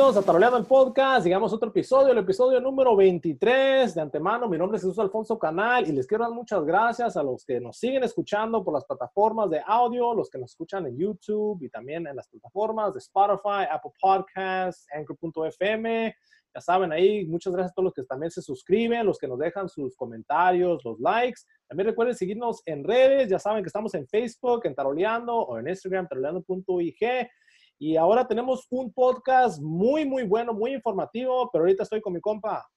bienvenidos a Taroleando el Podcast. Llegamos a otro episodio, el episodio número 23. De antemano, mi nombre es Jesús Alfonso Canal y les quiero dar muchas gracias a los que nos siguen escuchando por las plataformas de audio, los que nos escuchan en YouTube y también en las plataformas de Spotify, Apple Podcasts, Anchor.fm. Ya saben ahí, muchas gracias a todos los que también se suscriben, los que nos dejan sus comentarios, los likes. También recuerden seguirnos en redes, ya saben que estamos en Facebook, en Taroleando o en Instagram, taroleando.ig. Y ahora tenemos un podcast muy, muy bueno, muy informativo, pero ahorita estoy con mi compa.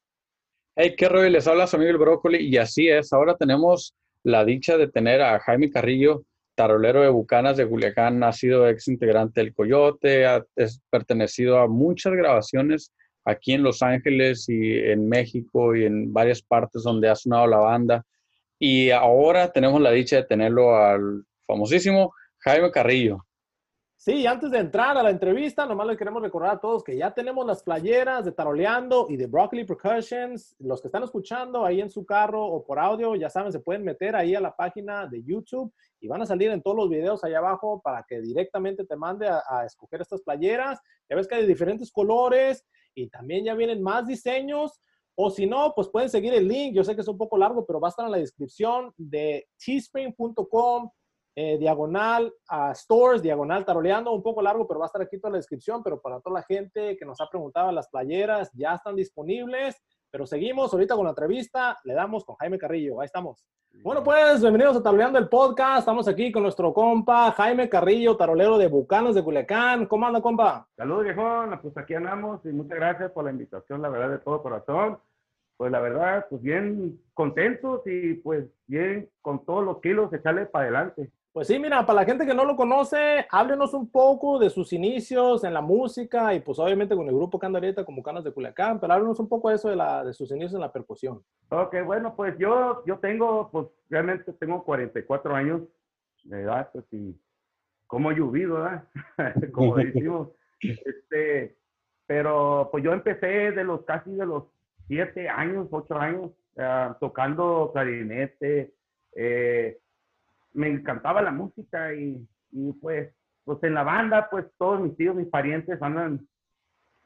Hey, qué rollo, les habla su amigo el Brócoli y así es, ahora tenemos la dicha de tener a Jaime Carrillo, tarolero de Bucanas de Culiacán, ha sido ex integrante del Coyote, ha pertenecido a muchas grabaciones aquí en Los Ángeles y en México y en varias partes donde ha sonado la banda. Y ahora tenemos la dicha de tenerlo al famosísimo Jaime Carrillo. Sí, antes de entrar a la entrevista, nomás les queremos recordar a todos que ya tenemos las playeras de Taroleando y de Broccoli Percussions. Los que están escuchando ahí en su carro o por audio, ya saben, se pueden meter ahí a la página de YouTube y van a salir en todos los videos ahí abajo para que directamente te mande a, a escoger estas playeras. Ya ves que hay de diferentes colores y también ya vienen más diseños. O si no, pues pueden seguir el link. Yo sé que es un poco largo, pero va a estar en la descripción de teespring.com eh, diagonal a stores, diagonal taroleando, un poco largo, pero va a estar aquí toda la descripción, pero para toda la gente que nos ha preguntado, las playeras ya están disponibles, pero seguimos ahorita con la entrevista, le damos con Jaime Carrillo, ahí estamos. Bueno, pues bienvenidos a Taroleando el Podcast, estamos aquí con nuestro compa Jaime Carrillo, tarolero de Bucanos de Culiacán, ¿cómo anda compa? Saludos viejón, pues aquí andamos y muchas gracias por la invitación, la verdad de todo corazón pues la verdad, pues bien contentos y pues bien con todos los kilos echarle para adelante. Pues sí, mira, para la gente que no lo conoce, háblenos un poco de sus inicios en la música y pues obviamente con el grupo que anda ahorita como Canas de Culiacán, pero háblenos un poco de eso de, la, de sus inicios en la percusión. Ok, bueno, pues yo, yo tengo, pues realmente tengo 44 años de edad, pues y como llovido, ¿verdad? como decimos. este, pero pues yo empecé de los casi de los 7 años, 8 años, uh, tocando clarinete, eh, me encantaba la música y, y, pues, pues en la banda, pues todos mis tíos, mis parientes andan,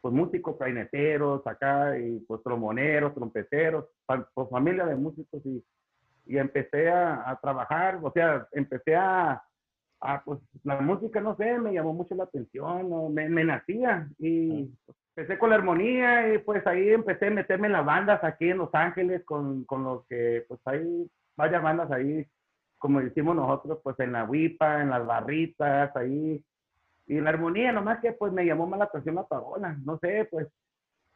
pues músicos, clarineteros acá, y pues tromboneros, trompeteros, pues familia de músicos y, y empecé a, a, trabajar, o sea, empecé a, a, pues la música, no sé, me llamó mucho la atención, me, me nacía y pues, empecé con la armonía y pues ahí empecé a meterme en las bandas aquí en Los Ángeles con, con los que, pues hay varias bandas ahí como decimos nosotros, pues en la huipa, en las barritas, ahí. Y la armonía, nomás que pues me llamó más la atención la tarola. No sé, pues,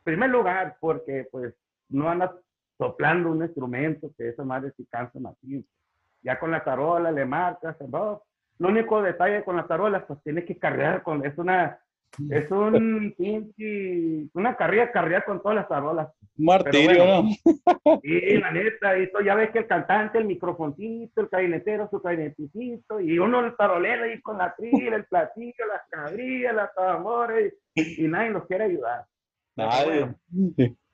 primer lugar, porque pues no andas soplando un instrumento, que esa madre sí cansa así. Ya con la tarola le marcas, ¿no? Lo único detalle con la tarola, pues tienes que cargar con, es una, es un pinche, una carrera, carrera con todas las tarolas. Martirio, ¿no? Sí, la neta, y ya ves que el cantante, el microfoncito, el clarinetero, su clarinetito, y uno el tarolero ahí con la trila, el platillo, las cabrillas, las tambores, y, y, nadie nos quiere ayudar. Nadie.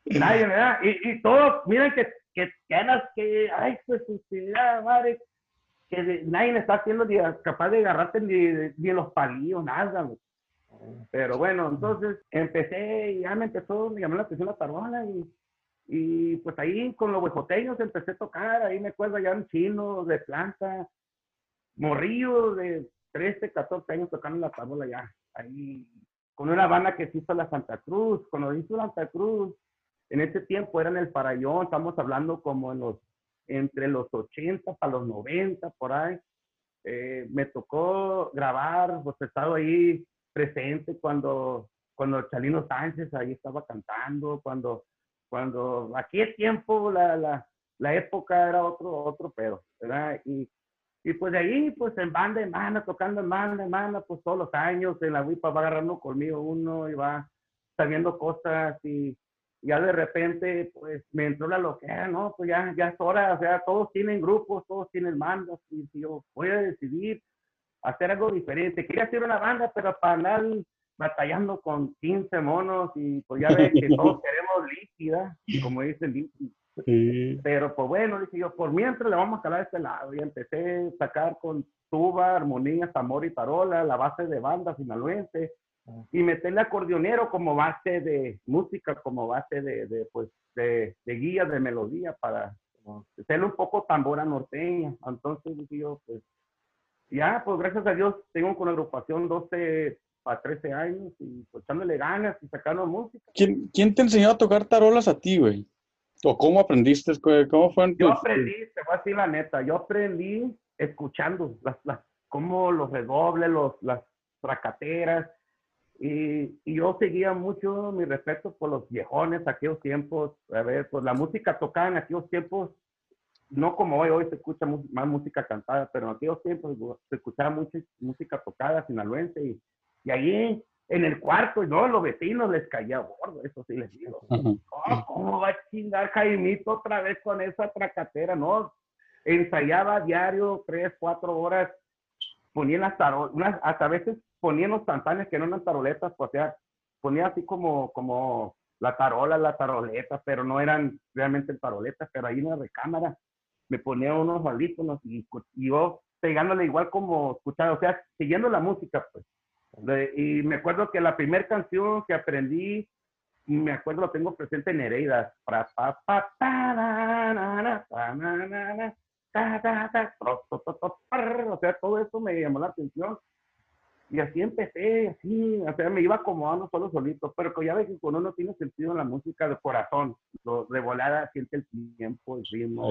nadie, ¿verdad? Y, y todos, miren que, que ganas que, ay, pues, madre, que nadie está haciendo ni capaz de agarrarte ni, ni los palillos, nada, güey. Pero bueno, entonces empecé, ya me empezó, me llamó la atención la tarola y, y pues ahí con los huejoteños empecé a tocar, ahí me acuerdo ya un chino de planta, morrillo de 13, 14 años tocando la tarola ya, ahí con una banda que se hizo la Santa Cruz, cuando hizo la Santa Cruz, en ese tiempo era en el Farallón, estamos hablando como en los, entre los 80 para los 90, por ahí, eh, me tocó grabar, pues he estado ahí presente cuando, cuando Chalino Sánchez ahí estaba cantando, cuando, cuando aquí es tiempo, la, la, la época era otro, otro pedo, ¿verdad? Y, y pues de ahí, pues en banda en banda, tocando en banda en banda, pues todos los años, en la WIPA va agarrando conmigo uno y va sabiendo cosas y ya de repente, pues me entró la loquera, ¿no? Pues ya, ya es hora, o sea, todos tienen grupos, todos tienen mandos y yo voy a decidir hacer algo diferente. Quería hacer una banda, pero para andar batallando con 15 monos y pues ya ves que todos queremos líquida, como dice líquida. Sí. Pero pues bueno, dije yo, por mientras le vamos a calar a este lado. Y empecé a sacar con tuba, armonía, tambor y tarola, la base de banda sinaloense. y meterle acordeonero como base de música, como base de, de pues, de, de guía, de melodía, para hacerle un poco tambora norteña. Entonces dije yo, pues, ya, pues gracias a Dios tengo con la agrupación 12 a 13 años y pues echándole ganas y sacando música. ¿Quién, ¿Quién te enseñó a tocar tarolas a ti, güey? ¿O cómo aprendiste? ¿Cómo fue? Yo aprendí, te voy a decir la neta, yo aprendí escuchando las, las, cómo los redobles, los, las tracateras, y, y, yo seguía mucho mi respeto por los viejones, aquellos tiempos, a ver, pues la música tocada en aquellos tiempos, no como hoy, hoy se escucha más música cantada, pero en aquellos tiempos se escuchaba mucha música tocada sinaloense y, y ahí en el cuarto, no, los vecinos les caía gordo, eso sí les digo. Oh, ¿Cómo va a chingar Jaimito otra vez con esa tracatera? No, ensayaba diario tres, cuatro horas, ponía las tarolas, hasta a veces ponía los tantanes que no eran taroletas, pues, o sea, ponía así como, como la tarola, la taroleta, pero no eran realmente taroletas, pero ahí en la recámara me ponía unos audífonos y, y yo pegándole igual como escuchaba, o sea, siguiendo la música, pues y me acuerdo que la primera canción que aprendí, me acuerdo lo tengo presente en Nereidas. O sea, todo eso me llamó la atención. Y así empecé, así, o sea, me iba acomodando solo solito, pero ya ves que cuando uno tiene sentido en la música de corazón, lo, de volada siente el tiempo, el ritmo,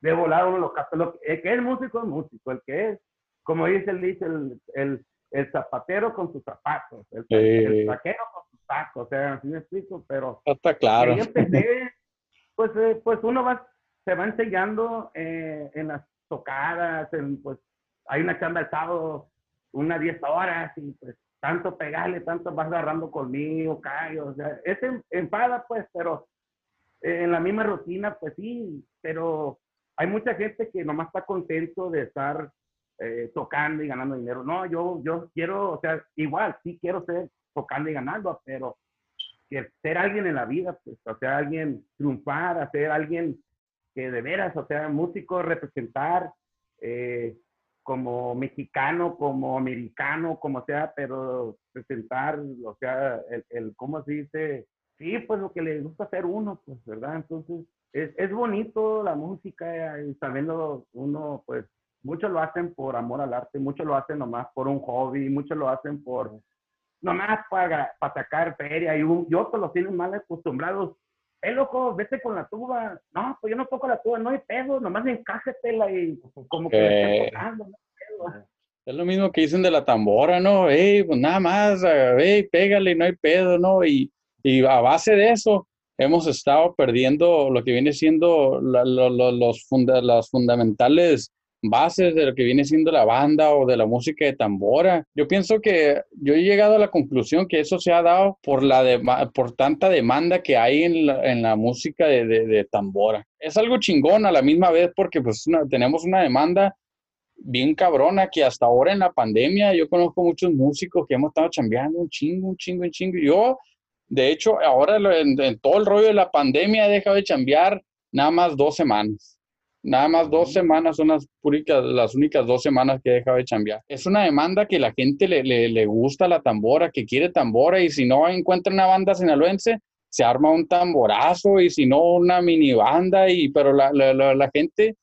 de volada uno lo capta. El que es músico es músico, el que es, como dice el, dice el, el el zapatero con sus zapatos, el, el taquero con sus tacos, o sea, así me explico, pero... Está claro. Empecé, pues, eh, pues uno va, se va enseñando eh, en las tocadas, en, pues hay una chamba el sábado, unas 10 horas, y pues tanto pegarle, tanto vas agarrando conmigo, callo, o sea, es enfada, pues, pero eh, en la misma rutina, pues sí, pero hay mucha gente que nomás está contento de estar eh, tocando y ganando dinero. No, yo, yo quiero, o sea, igual, sí quiero ser tocando y ganando, pero que ser alguien en la vida, pues, o sea, alguien triunfar, ser alguien que de veras, o sea, músico, representar eh, como mexicano, como americano, como sea, pero presentar, o sea, el, el, ¿cómo se dice? Sí, pues lo que le gusta hacer uno, pues, ¿verdad? Entonces, es, es bonito la música y sabiendo uno, pues, Muchos lo hacen por amor al arte, muchos lo hacen nomás por un hobby, muchos lo hacen por nomás para, para sacar feria y, un, y otros lo tienen mal acostumbrados. Eh, loco, vete con la tuba. No, pues yo no toco la tuba, no hay pedo, nomás encájetela y como que eh, tocando, Es lo mismo que dicen de la tambora, ¿no? Ey, pues nada más, ey, pégale, no hay pedo, ¿no? Y, y a base de eso hemos estado perdiendo lo que viene siendo los las fundamentales bases de lo que viene siendo la banda o de la música de tambora. Yo pienso que yo he llegado a la conclusión que eso se ha dado por, la por tanta demanda que hay en la, en la música de, de, tambora. Es algo chingón a la misma vez porque pues tenemos una demanda bien cabrona que hasta ahora en la pandemia yo conozco muchos músicos que hemos estado chambeando un chingo, un chingo, un chingo. Yo, de hecho, ahora en, en todo el rollo de la pandemia he dejado de chambear nada más dos semanas Nada más dos semanas son las, únicas, las únicas dos semanas que he dejado de chambear. Es una demanda que la gente le, le, le, gusta la tambora, que quiere tambora, y si no encuentra una banda sinaloense, se arma un tamborazo, y si no, una mini banda, y, pero la, la, la gente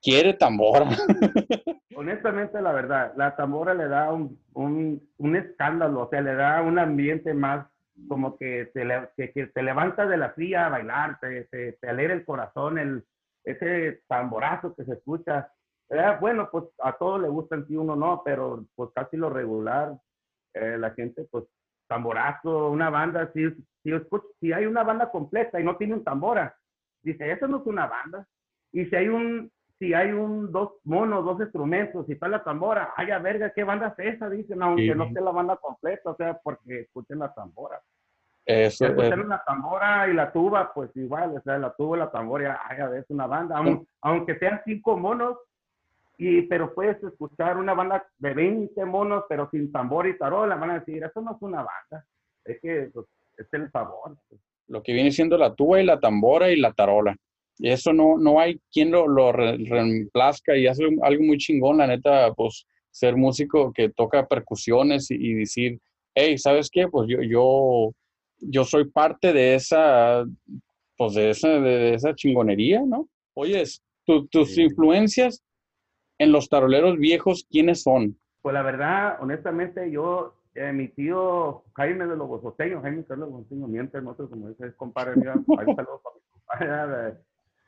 quiere tambora. Honestamente, la verdad, la tambora le da un, un, un escándalo, o sea, le da un ambiente más como que te, que, que te levanta de la silla a bailar, te, te, te alegra el corazón, el ese tamborazo que se escucha. Eh, bueno, pues a todos le gusta en sí, uno no, pero pues casi lo regular, eh, la gente, pues tamborazo, una banda, si, si, si hay una banda completa y no tiene un tambora, dice, eso no es una banda. Y si hay un, si hay un, dos monos, dos instrumentos, y está la tambora, ay, a verga, ¿qué banda es esa? Dicen, aunque no esté la banda completa, o sea, porque escuchen la tambora. Eso, es. una tambora y la tuba, pues igual, o sea, la tuba y la tambora, es una banda, aunque, sean cinco monos, y, pero puedes escuchar una banda de 20 monos, pero sin tambor y tarola, van a decir, eso no es una banda, es que pues, es el sabor. Pues. Lo que viene siendo la tuba y la tambora y la tarola. Y eso no, no hay quien lo, lo reemplazca y hace algo muy chingón, la neta, pues ser músico que toca percusiones y, y decir, hey, ¿sabes qué? Pues yo, yo, yo soy parte de esa, pues de esa, de esa chingonería, ¿no? Oyes, tus influencias en los taroleros viejos, ¿quiénes son? Pues la verdad, honestamente, yo, eh, mi tío Jaime de los Bosoteños, Jaime Carlos Bosoteños, mientras nosotros, como dice, compadre mío, ahí saludos para mi compadre,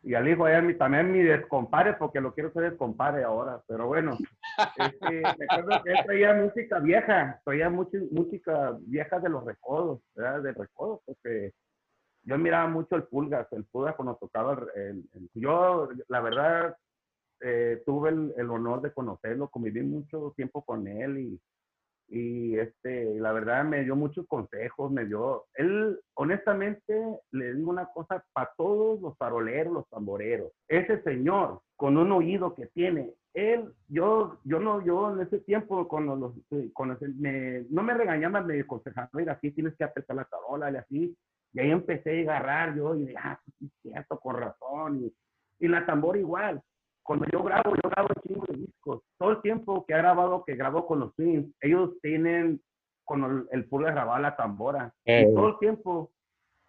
y al hijo mi, también mi descompare, porque lo quiero ser descompare ahora, pero bueno, este, me acuerdo que él traía música vieja, traía mucha, música vieja de los recodos, ¿verdad? De recodos, porque yo miraba mucho el Pulgas, el Pulgas cuando tocaba, el, yo la verdad eh, tuve el, el, honor de conocerlo, conviví mucho tiempo con él y y este, la verdad me dio muchos consejos, me dio, él honestamente le digo una cosa para todos los faroleros, los tamboreros, ese señor con un oído que tiene, él, yo, yo no, yo en ese tiempo cuando los, me, no me regañaba, me aconsejaba, mira, así tienes que apretar la tarola y así, y ahí empecé a agarrar yo y dije, ah, sí, cierto, con razón, y, y la tambora igual, cuando yo grabo, yo grabo chingo de discos. Todo el tiempo que ha grabado, que grabo con los Twins, ellos tienen con el, el puro de grabar la tambora. Y eh. todo el tiempo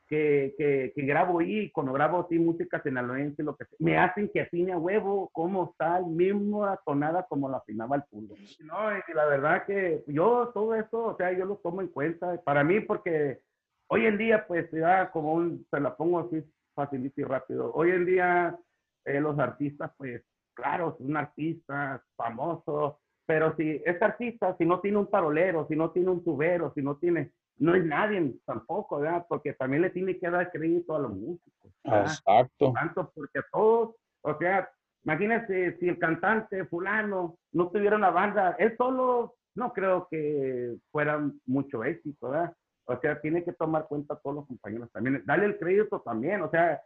que, que, que, grabo ahí, cuando grabo así música sinaloense, lo que me hacen que afine a huevo como está el mismo tonada como la afinaba el puro. No, y la verdad que yo todo eso, o sea, yo lo tomo en cuenta. Para mí, porque hoy en día, pues, ya como un, se la pongo así facilito y rápido. Hoy en día eh, los artistas, pues, claro, es un artista famoso, pero si es artista, si no tiene un parolero, si no tiene un tubero, si no tiene, no es nadie tampoco, ¿verdad? Porque también le tiene que dar crédito a los músicos. Exacto. Tanto porque todos, o sea, imagínense si el cantante fulano no tuviera una banda, él solo no creo que fuera mucho éxito, ¿verdad? O sea, tiene que tomar cuenta a todos los compañeros también. Dale el crédito también, o sea,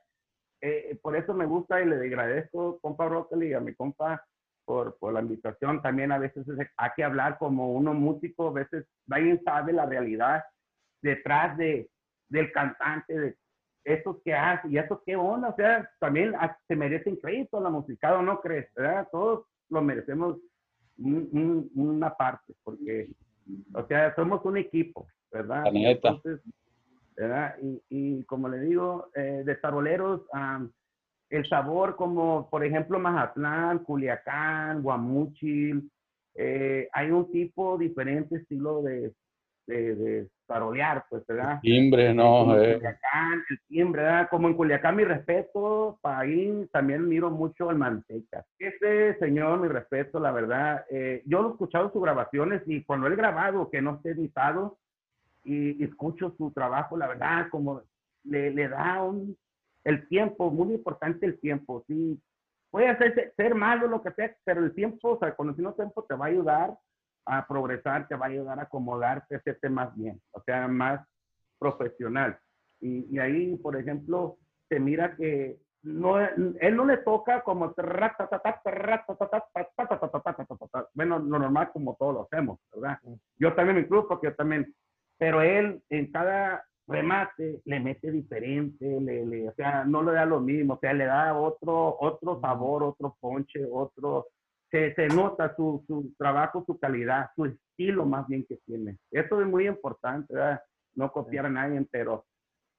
eh, por eso me gusta y le agradezco, compa Broccoli, a mi compa por, por, la invitación. También a veces hay que hablar como uno músico, a veces nadie sabe la realidad detrás de, del cantante, de esto que hace y eso qué onda. O sea, también se merecen crédito la musicado, ¿no crees? ¿verdad? Todos lo merecemos una parte, porque, o sea, somos un equipo, ¿verdad? Entonces, y, y, como le digo, eh, de taroleros, el sabor como, por ejemplo, Mazatlán, Culiacán, Guamuchil, eh, hay un tipo diferente estilo de, de, de tarolear, pues, ¿verdad? Timbre, ¿no? Eh. Culiacán, el timbre, ¿verdad? Como en Culiacán, mi respeto, para ahí también miro mucho el Manteca. Este señor, mi respeto, la verdad, eh, yo lo he escuchado sus grabaciones y cuando él grabado, que no esté editado, y, escucho su trabajo, la verdad, como le, le da un, el tiempo, muy importante el tiempo, sí. Puede ser, ser malo lo que sea, pero el tiempo, o sea, conociendo tiempo te va a ayudar a progresar, te va a ayudar a acomodarte, hacerte más bien, o sea, más profesional. Y, y ahí, por ejemplo, se mira que no, él no le toca como bueno, lo normal como todos lo hacemos, ¿verdad? Yo también me incluyo porque yo también pero él en cada remate le mete diferente, le, o sea, no le da lo mismo, o sea, le da otro, otro sabor, otro ponche, otro, se, se nota su, su, trabajo, su calidad, su estilo más bien que tiene. Eso es muy importante, ¿verdad? No copiar a nadie, pero,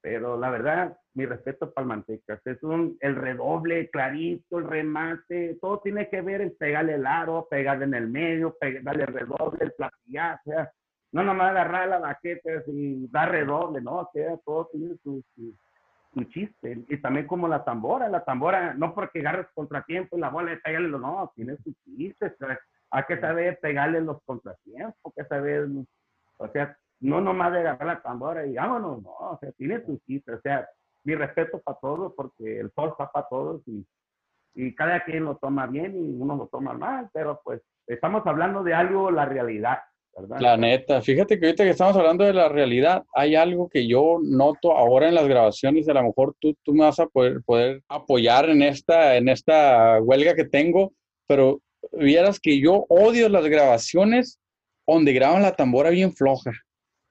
pero la verdad, mi respeto para el Mantecas. Es un, el redoble clarito, el remate, todo tiene que ver en pegarle el aro, pegarle en el medio, pegarle el redoble, el platillazo, o sea, no nomás agarrar la baqueta y dar redoble, ¿no? O sea, todo tiene su, su, chiste. Y también como la tambora, la tambora, no porque agarres contratiempo y la bola y pegarle, no, tiene su chiste. hay que saber pegarle los contratiempos, que saber, o sea, no nomás de agarrar la tambora y vámonos, no, o sea, tiene su chiste. O sea, mi respeto para todos, porque el sol está para todos y, y cada quien lo toma bien y uno lo toma mal, pero pues estamos hablando de algo, la realidad la neta, fíjate que ahorita que estamos hablando de la realidad, hay algo que yo noto ahora en las grabaciones, a lo mejor tú, tú me vas a poder, poder apoyar en esta, en esta huelga que tengo, pero vieras que yo odio las grabaciones donde graban la tambora bien floja.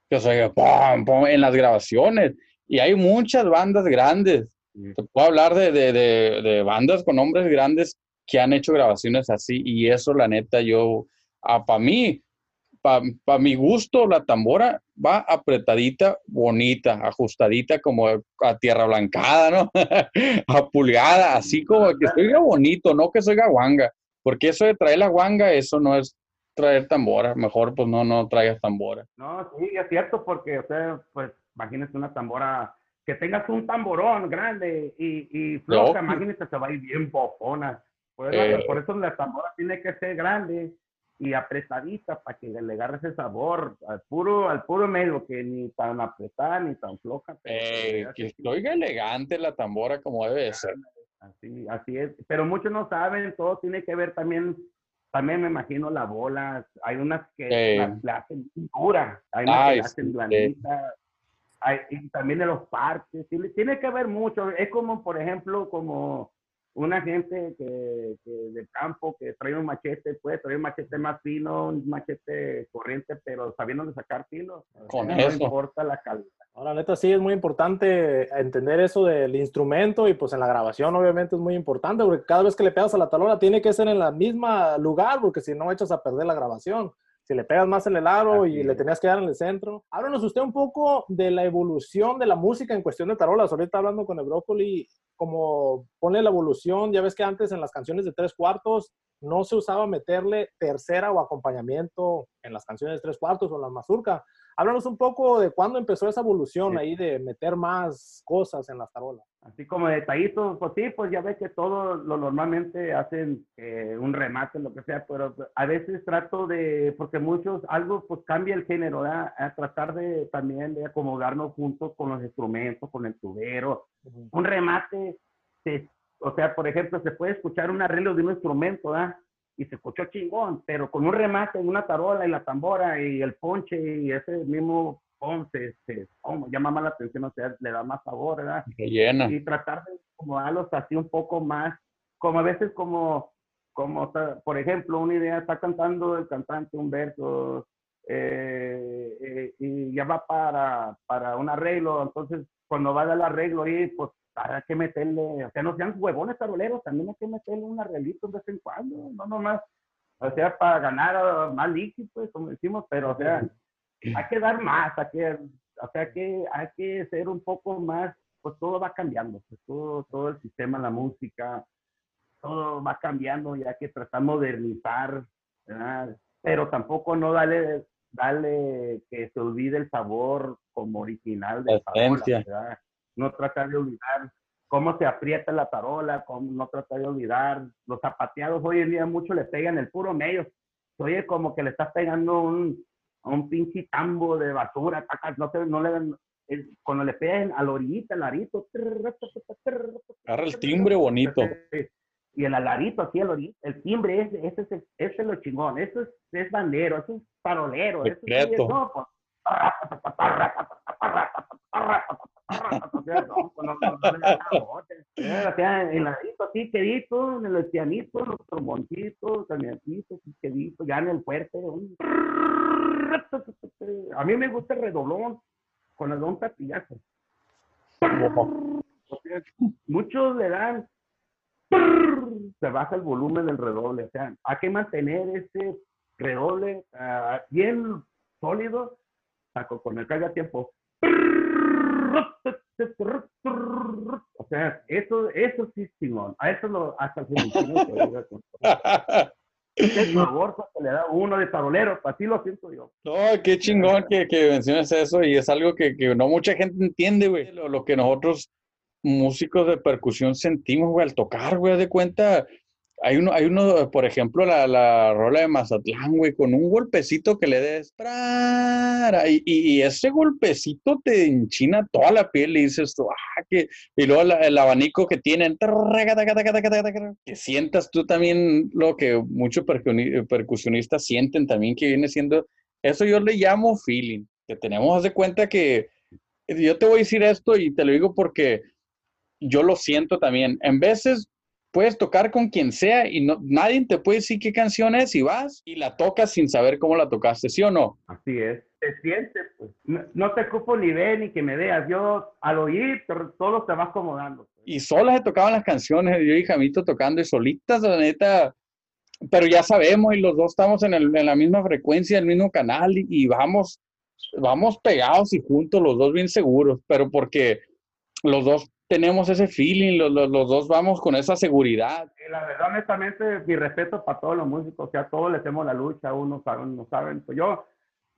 Que sea, en las grabaciones. Y hay muchas bandas grandes. Te puedo hablar de, de, de, de bandas con nombres grandes que han hecho grabaciones así. Y eso, la neta, yo, para mí, para mi gusto, la tambora va apretadita, bonita, ajustadita, como a tierra blancada, ¿no? a pulgada, así como que oiga bonito, no que soy guanga. Porque eso de traer la guanga, eso no es traer tambora. Mejor, pues no, no traigas tambora. No, sí, es cierto, porque, o sea, pues imagínese una tambora, que tengas un tamborón grande y, y floja, imagínese, se va a ir bien bofona. Por eh. por eso la tambora tiene que ser grande y apretadita para que le agarre ese sabor al puro, al puro medio, que ni tan apretada ni tan floja. Eh, que oiga elegante la tambora como debe de ser. Así, así es. Pero muchos no saben, todo tiene que ver también, también me imagino la bola. Hay unas que la, hacen dura, hay unas que la hacen blandita. Hay, y también de los parques, tiene que ver mucho. Es como, por ejemplo, como una gente que, que, del campo que trae un machete, puede traer un machete más fino, un machete corriente, pero sabiendo de sacar filo. Con no eso. importa la calidad. Ahora, neta, sí es muy importante entender eso del instrumento y pues en la grabación obviamente es muy importante porque cada vez que le pegas a la talona tiene que ser en el mismo lugar porque si no echas a perder la grabación si le pegas más en el aro y le tenías que dar en el centro. Háblanos usted un poco de la evolución de la música en cuestión de tarolas. Ahorita hablando con el brócoli, como pone la evolución, ya ves que antes en las canciones de tres cuartos no se usaba meterle tercera o acompañamiento en las canciones de tres cuartos o en la mazurca. Háblanos un poco de cuándo empezó esa evolución ahí de meter más cosas en las tarolas. Así como detallitos, pues sí, pues ya ves que todos lo normalmente hacen eh, un remate, lo que sea, pero a veces trato de, porque muchos, algo pues cambia el género, ¿verdad? a tratar de también de acomodarnos juntos con los instrumentos, con el tubero. Un remate, o sea, por ejemplo, se puede escuchar un arreglo de un instrumento, ¿verdad? y se escuchó chingón, pero con un remate en una tarola y la tambora y el ponche y ese mismo se, como llama más la atención, o sea, le da más sabor, ¿verdad? llena. Y tratar de acomodarlos así un poco más, como a veces como, como por ejemplo, una idea, está cantando el cantante un verso eh, eh, y ya va para, para un arreglo, entonces cuando va al arreglo ahí, pues hay que meterle, o sea, no sean huevones taroleros, también hay que meterle un arreglito de vez en cuando, no nomás, o sea, para ganar más líquido, pues, como decimos, pero, o sea, hay que dar más, hay que, o sea, que hay que ser un poco más, pues todo va cambiando, pues, todo, todo el sistema, la música, todo va cambiando, ya que tratar de modernizar, ¿verdad? pero tampoco no darle, darle que se olvide el sabor como original de la no tratar de olvidar cómo se aprieta la tarola, cómo no tratar de olvidar los zapateados. Hoy en día mucho le pegan el puro medio. Oye, como que le estás pegando un, un pinche tambo de basura, no, no le cuando le pegan a la orillita, el arito, agarra el timbre bonito. Y el alarito, así el, el timbre, ese, ese, ese, ese es lo chingón, eso es, es bandero, eso es parolero, eso es, no, pues, o sea, en ladito así, quedito, en el pianito, los tromboncitos, camioncitos, quedito, ya en el fuerte. A mí me gusta el redoblón con el don tapillazo. Muchos le dan, se baja el volumen del redoble. O sea, hay que mantener ese redoble uh, bien sólido con el carga tiempo. O sea, eso, eso sí, Simón. A eso lo, hasta el El favor que le da uno de tablero, así lo siento yo. No, qué chingón que, que menciones eso y es algo que, que no mucha gente entiende, güey. Lo, lo, que nosotros, músicos de percusión, sentimos, güey, al tocar, güey, de cuenta, hay uno, hay uno, por ejemplo, la, la rola de Mazatlán, güey, con un golpecito que le des, y, y, ese golpecito te enchina toda la piel y dices tú, ah, que, y luego el abanico que tienen, que sientas tú también lo que muchos percusionistas sienten también, que viene siendo, eso yo le llamo feeling, que tenemos, de cuenta que, yo te voy a decir esto y te lo digo porque yo lo siento también, en veces puedes tocar con quien sea y no, nadie te puede decir qué canción es y vas y la tocas sin saber cómo la tocaste, ¿sí o no? Así es. Te sientes, pues. No, te ocupo ni ver ni que me veas. Yo al oír todo te va acomodando. Pues. Y solas se tocaban las canciones. Yo y Jamito tocando y solitas, la neta. pero ya sabemos y los dos estamos en, el, en la misma frecuencia, el mismo canal y, y, vamos, vamos pegados y juntos, los dos bien seguros, pero porque los dos tenemos ese feeling, los, los, los dos vamos con esa seguridad. La verdad, honestamente, mi respeto para todos los músicos, o sea, todos le hacemos la lucha, unos saben, no saben, pues yo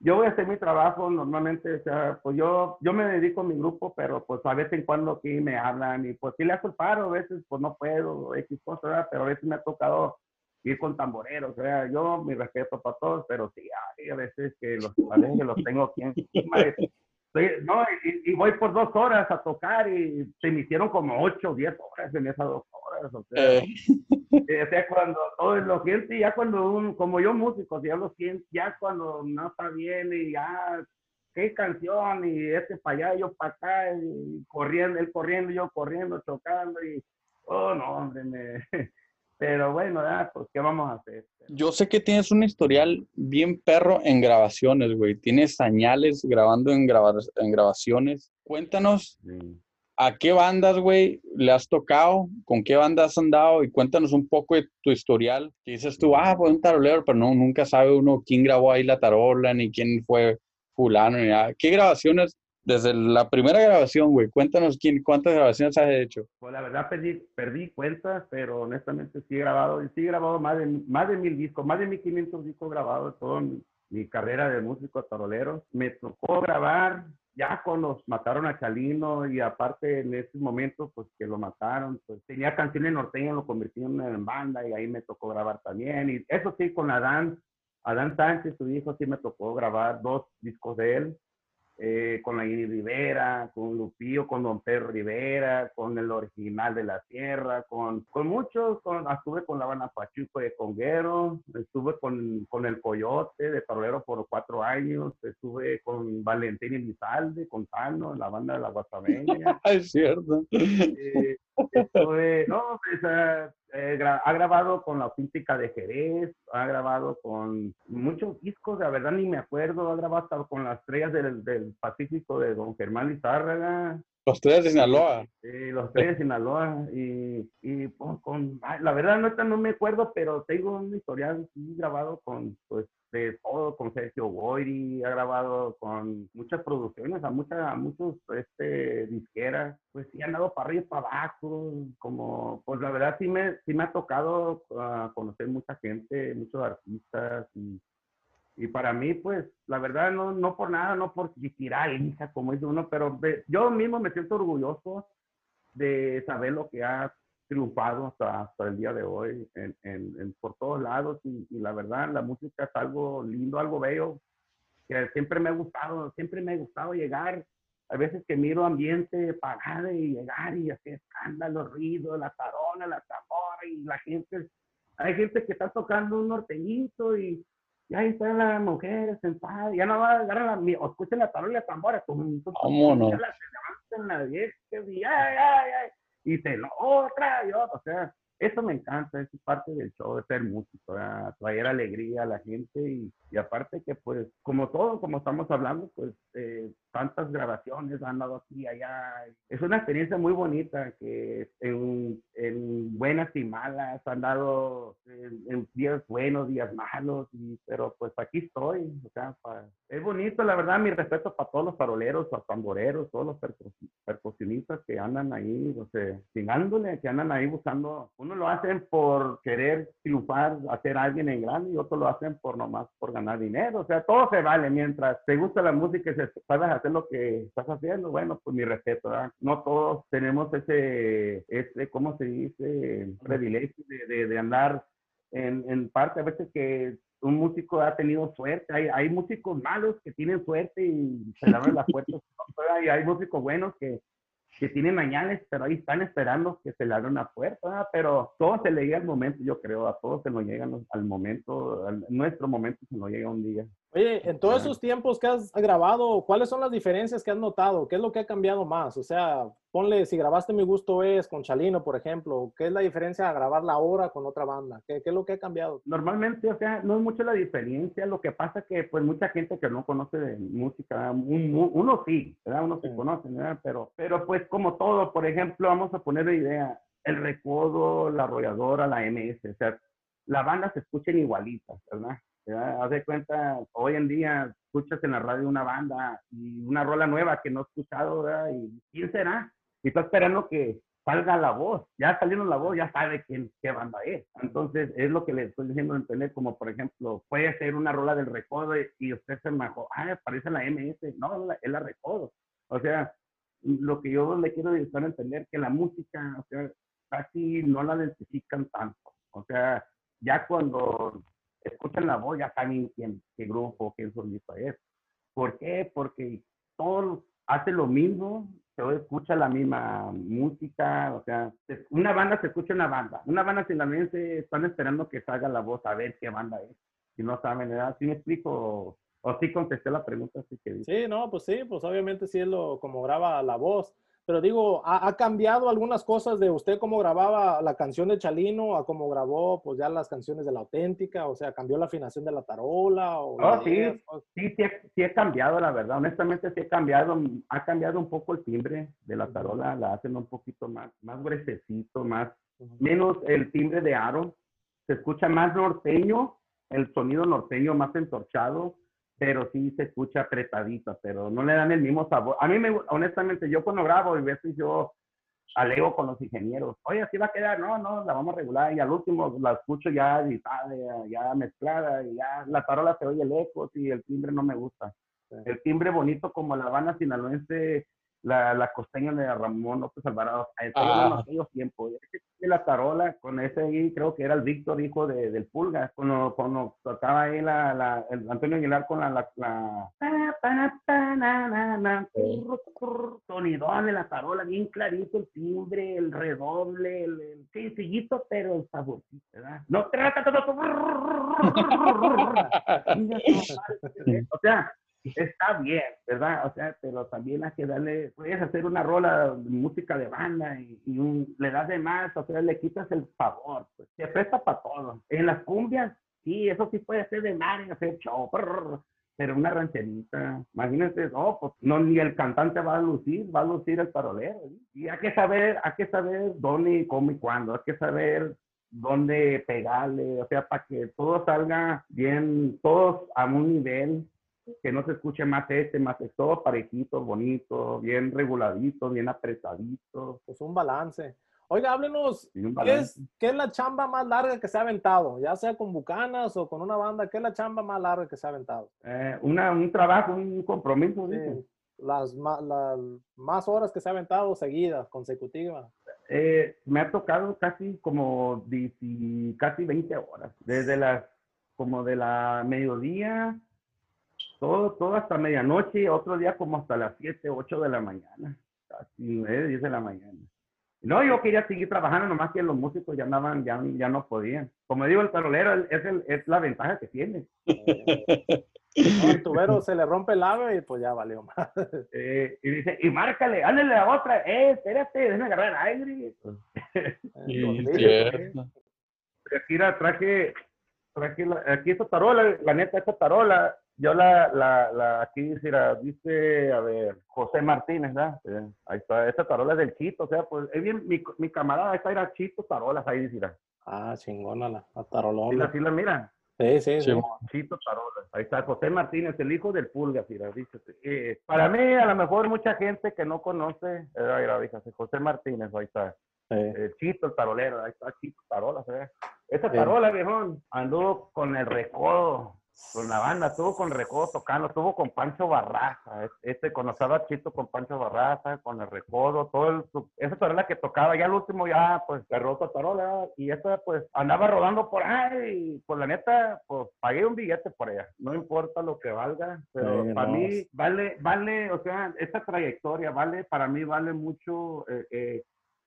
yo voy a hacer mi trabajo normalmente, o sea, pues yo, yo me dedico a mi grupo, pero pues a veces en cuando aquí me hablan y pues sí le hago el paro, a veces pues no puedo, X cosas, pero a veces me ha tocado ir con tamboreros, o sea, yo mi respeto para todos, pero sí, hay a veces que los, a veces que los tengo aquí encima, no, y, y, voy por dos horas a tocar y se me hicieron como ocho o diez horas en esas dos horas. O sea, eh. o sea cuando todo lo siente, ya cuando un, como yo músico, ya lo siento, ya cuando no está bien y ya, qué canción, y este para allá, yo para acá, y corriendo, él corriendo, yo corriendo, chocando, y, oh no, hombre, me, pero bueno, pues, ¿qué vamos a hacer? Yo sé que tienes un historial bien perro en grabaciones, güey. Tienes señales grabando en, en grabaciones. Cuéntanos a qué bandas, güey, le has tocado, con qué bandas has andado y cuéntanos un poco de tu historial. Que dices tú, ah, pues un tarolero, pero no, nunca sabe uno quién grabó ahí la tarola, ni quién fue fulano, ni nada. ¿Qué grabaciones desde la primera grabación, güey, cuéntanos quién, cuántas grabaciones has hecho. Pues la verdad perdí, perdí cuentas, pero honestamente sí he grabado, sí he grabado más de, más de mil discos, más de mil quinientos discos grabados toda mi, mi, carrera de músico tarolero. Me tocó grabar ya cuando mataron a Chalino y aparte en ese momento pues que lo mataron, pues tenía canciones norteñas, lo convirtieron en banda y ahí me tocó grabar también. Y eso sí, con Adán, Adán Sánchez, su hijo, sí me tocó grabar dos discos de él eh, con la Ini Rivera, con Lupillo, con Don Pedro Rivera, con el original de la Sierra, con, con muchos, con, estuve con la Habana Pachuco de Conguero, estuve con, con el Coyote de Parolero por cuatro años, estuve con Valentín Elizalde, con Tano, la banda de la Guasameña. es cierto. Eh, estuve, no, pues, uh, eh, ha grabado con la Auténtica de Jerez, ha grabado con muchos discos, la verdad ni me acuerdo, ha grabado con las estrellas del, del Pacífico de Don Germán Lizárraga. Los estrellas de Sinaloa. Sí, los estrellas de Sinaloa. Y, y pues, con, la verdad no, no me acuerdo, pero tengo un historial grabado con pues, de todo, con Sergio Goyri, ha grabado con muchas producciones, a, muchas, a muchos este, disqueras, pues sí, ha andado para arriba y para abajo, como, pues la verdad sí me, sí me ha tocado uh, conocer mucha gente, muchos artistas, y, y, para mí, pues, la verdad, no, no por nada, no por tirar hija, como dice uno, pero yo mismo me siento orgulloso de saber lo que ha triunfado hasta, hasta el día de hoy en, en, por todos lados y, y, la verdad la música es algo lindo, algo bello que siempre me ha gustado, siempre me ha gustado llegar, a veces que miro ambiente pagado y llegar y hacer escándalo, ruido, la tarona, la tambora y la gente, hay gente que está tocando un norteñito y, y ahí están las mujeres sentadas, ya no va a agarrar la, o escuchen la tarola y la tambora, como, ¿Cómo no? Se levantan la vieja y ay, ay, ay y se lo otra y. O sea, eso me encanta, es parte del show de ser músico, traer alegría a la gente y, y, aparte que pues como todo, como estamos hablando, pues eh, tantas grabaciones han dado aquí allá. Es una experiencia muy bonita que en, en buenas y malas han dado en, en, días buenos, días malos, y, pero pues aquí estoy. O sea, es bonito, la verdad, mi respeto para todos los faroleros, los tamboreros, todos los percusionistas que andan ahí, o sea, chingándole, que andan ahí buscando. Uno lo hacen por querer triunfar, hacer a alguien en grande y otros lo hacen por nomás por ganar dinero. O sea, todo se vale mientras te gusta la música y se, sabes hacer lo que estás haciendo, bueno, pues mi respeto, ¿verdad? No todos tenemos ese, ese ¿cómo se dice? Privilegio de, de, de andar en, en, parte a veces que un músico ha tenido suerte. Hay, hay músicos malos que tienen suerte y se le abren las puertas. y hay músicos buenos que, que tienen mañales, pero ahí están esperando que se le abra una puerta. Pero todo se le llega al momento, yo creo. A todos se nos llega al momento, a nuestro momento se nos llega un día. Oye, en todos esos tiempos que has grabado, ¿cuáles son las diferencias que has notado? ¿Qué es lo que ha cambiado más? O sea, ponle, si grabaste Mi Gusto Es con Chalino, por ejemplo, ¿qué es la diferencia a grabarla ahora con otra banda? ¿Qué, ¿Qué, es lo que ha cambiado? Normalmente, o sea, no es mucho la diferencia, lo que pasa que pues mucha gente que no conoce de música, un, uno sí, ¿verdad? Uno sí, sí conoce, ¿verdad? Pero, pero pues como todo, por ejemplo, vamos a poner la idea, el recodo, la arrolladora, la MS, o sea, la banda se escuchen igualitas, ¿verdad? Haz de cuenta, hoy en día escuchas en la radio una banda y una rola nueva que no he escuchado, ¿verdad? ¿Y quién será? Y está esperando que salga la voz. Ya saliendo la voz, ya sabe quién, qué banda es. Entonces, es lo que le estoy diciendo en entender, como por ejemplo, puede ser una rola del recodo y usted se mejor, ah, parece la MS. No, es la recodo. O sea, lo que yo le quiero decir a entender que la música, o sea, casi no la identifican tanto. O sea, ya cuando escuchan la voz, ya saben quién, qué grupo, qué solista es. ¿Por qué? Porque todo hace lo mismo, se escucha la misma música, o sea, una banda se escucha una banda, una banda sinaloense están esperando que salga la voz a ver qué banda es. Si no saben, ¿verdad? ¿Sí me explico? ¿O sí contesté la pregunta? Sí, que sí, no, pues sí, pues obviamente sí es lo como graba la voz. Pero digo, ¿ha, cambiado algunas cosas de usted cómo grababa la canción de Chalino a cómo grabó pues ya las canciones de la auténtica? O sea, ¿cambió la afinación de la tarola? O oh, sí, sí, sí, sí, he cambiado, la verdad. Honestamente sí he cambiado. Ha cambiado un poco el timbre de la tarola. La hacen un poquito más, más gruesecito, más, menos el timbre de aro. Se escucha más norteño, el sonido norteño más entorchado pero sí se escucha apretadita, pero no le dan el mismo sabor. A mí, me, honestamente, yo cuando grabo y veces yo alego con los ingenieros, oye, así va a quedar, no, no, la vamos a regular, y al último la escucho ya editada, ya, mezclada, y ya la tarola se oye lejos y el timbre no me gusta. El timbre bonito como la Habana sinaloense la, la costeña de Ramón López Alvarado, en ah. aquellos tiempos. La tarola, con ese ahí, creo que era el Víctor, hijo de, del Pulga, cuando, cuando tocaba ahí la, la, el Antonio Aguilar con la, la, la sonidón de la tarola, bien clarito el timbre, el redoble, el, el sencillito, pero el saborcito, ¿verdad? No trata todo. o sea, está bien, ¿verdad? O sea, pero también hay que darle, puedes hacer una rola de música de banda y, un, le das de más, o sea, le quitas el favor, pues, se presta para todo. En las cumbias, sí, eso sí puede ser de mar y hacer show, pero una rancherita, imagínense, oh, pues no, ni el cantante va a lucir, va a lucir el parolero. Y hay que saber, hay que saber dónde, cómo y cuándo, hay que saber dónde pegarle, o sea, para que todo salga bien, todos a un nivel que no se escuche más este, más este, todo parejito, bonito, bien reguladito, bien apretadito. Pues un balance. Oiga, háblenos, ¿qué es, ¿qué es, la chamba más larga que se ha aventado? Ya sea con Bucanas o con una banda, ¿qué es la chamba más larga que se ha aventado? Eh, una, un trabajo, un compromiso. Las, las, más horas que se ha aventado seguidas, consecutivas. Eh, me ha tocado casi como casi 20 horas, desde las como de la mediodía todo, todo hasta medianoche, otro día como hasta las 7, 8 de la mañana, casi 9, 10 de la mañana. No, yo quería seguir trabajando, nomás que los músicos ya andaban, ya, ya no podían. Como digo, el tarolero es, el, es la ventaja que tiene. el tubero se le rompe el ave y pues ya valió más. Eh, y dice, y márcale, ándale a otra, eh, espérate, déjame agarrar el aire. Sí, cierto. Aquí la traje, traje aquí esta tarola, la neta, esta tarola, yo la, la, la aquí dice, a ver, José Martínez, ¿verdad? ahí está, esta tarola es del Chito, o sea, pues es bien, mi, mi camarada, esta era Chito Tarolas, ahí dice. Ah, chingona la, la tarolona. Sí, la, mira. Sí, sí, sí. Chito Tarolas, ahí está José Martínez, el hijo del Pulga, mira, dice. Eh, para mí, a lo mejor mucha gente que no conoce, eh, mira, dice, José Martínez, ahí está. El Chito, el tarolero, ahí está Chito Tarolas, ¿eh? Esta tarola, viejón, anduvo con el recodo con la banda, estuvo con Recodo tocando, estuvo con Pancho Barraza, este conocía Chito con Pancho Barraza, con el Recodo, todo el, esa tarola que tocaba, ya el último ya pues cerró otra tarola. y esta pues andaba rodando por ahí y pues la neta pues pagué un billete por ella, no importa lo que valga, pero para mí vale, vale, o sea, esta trayectoria vale, para mí vale mucho eh, eh,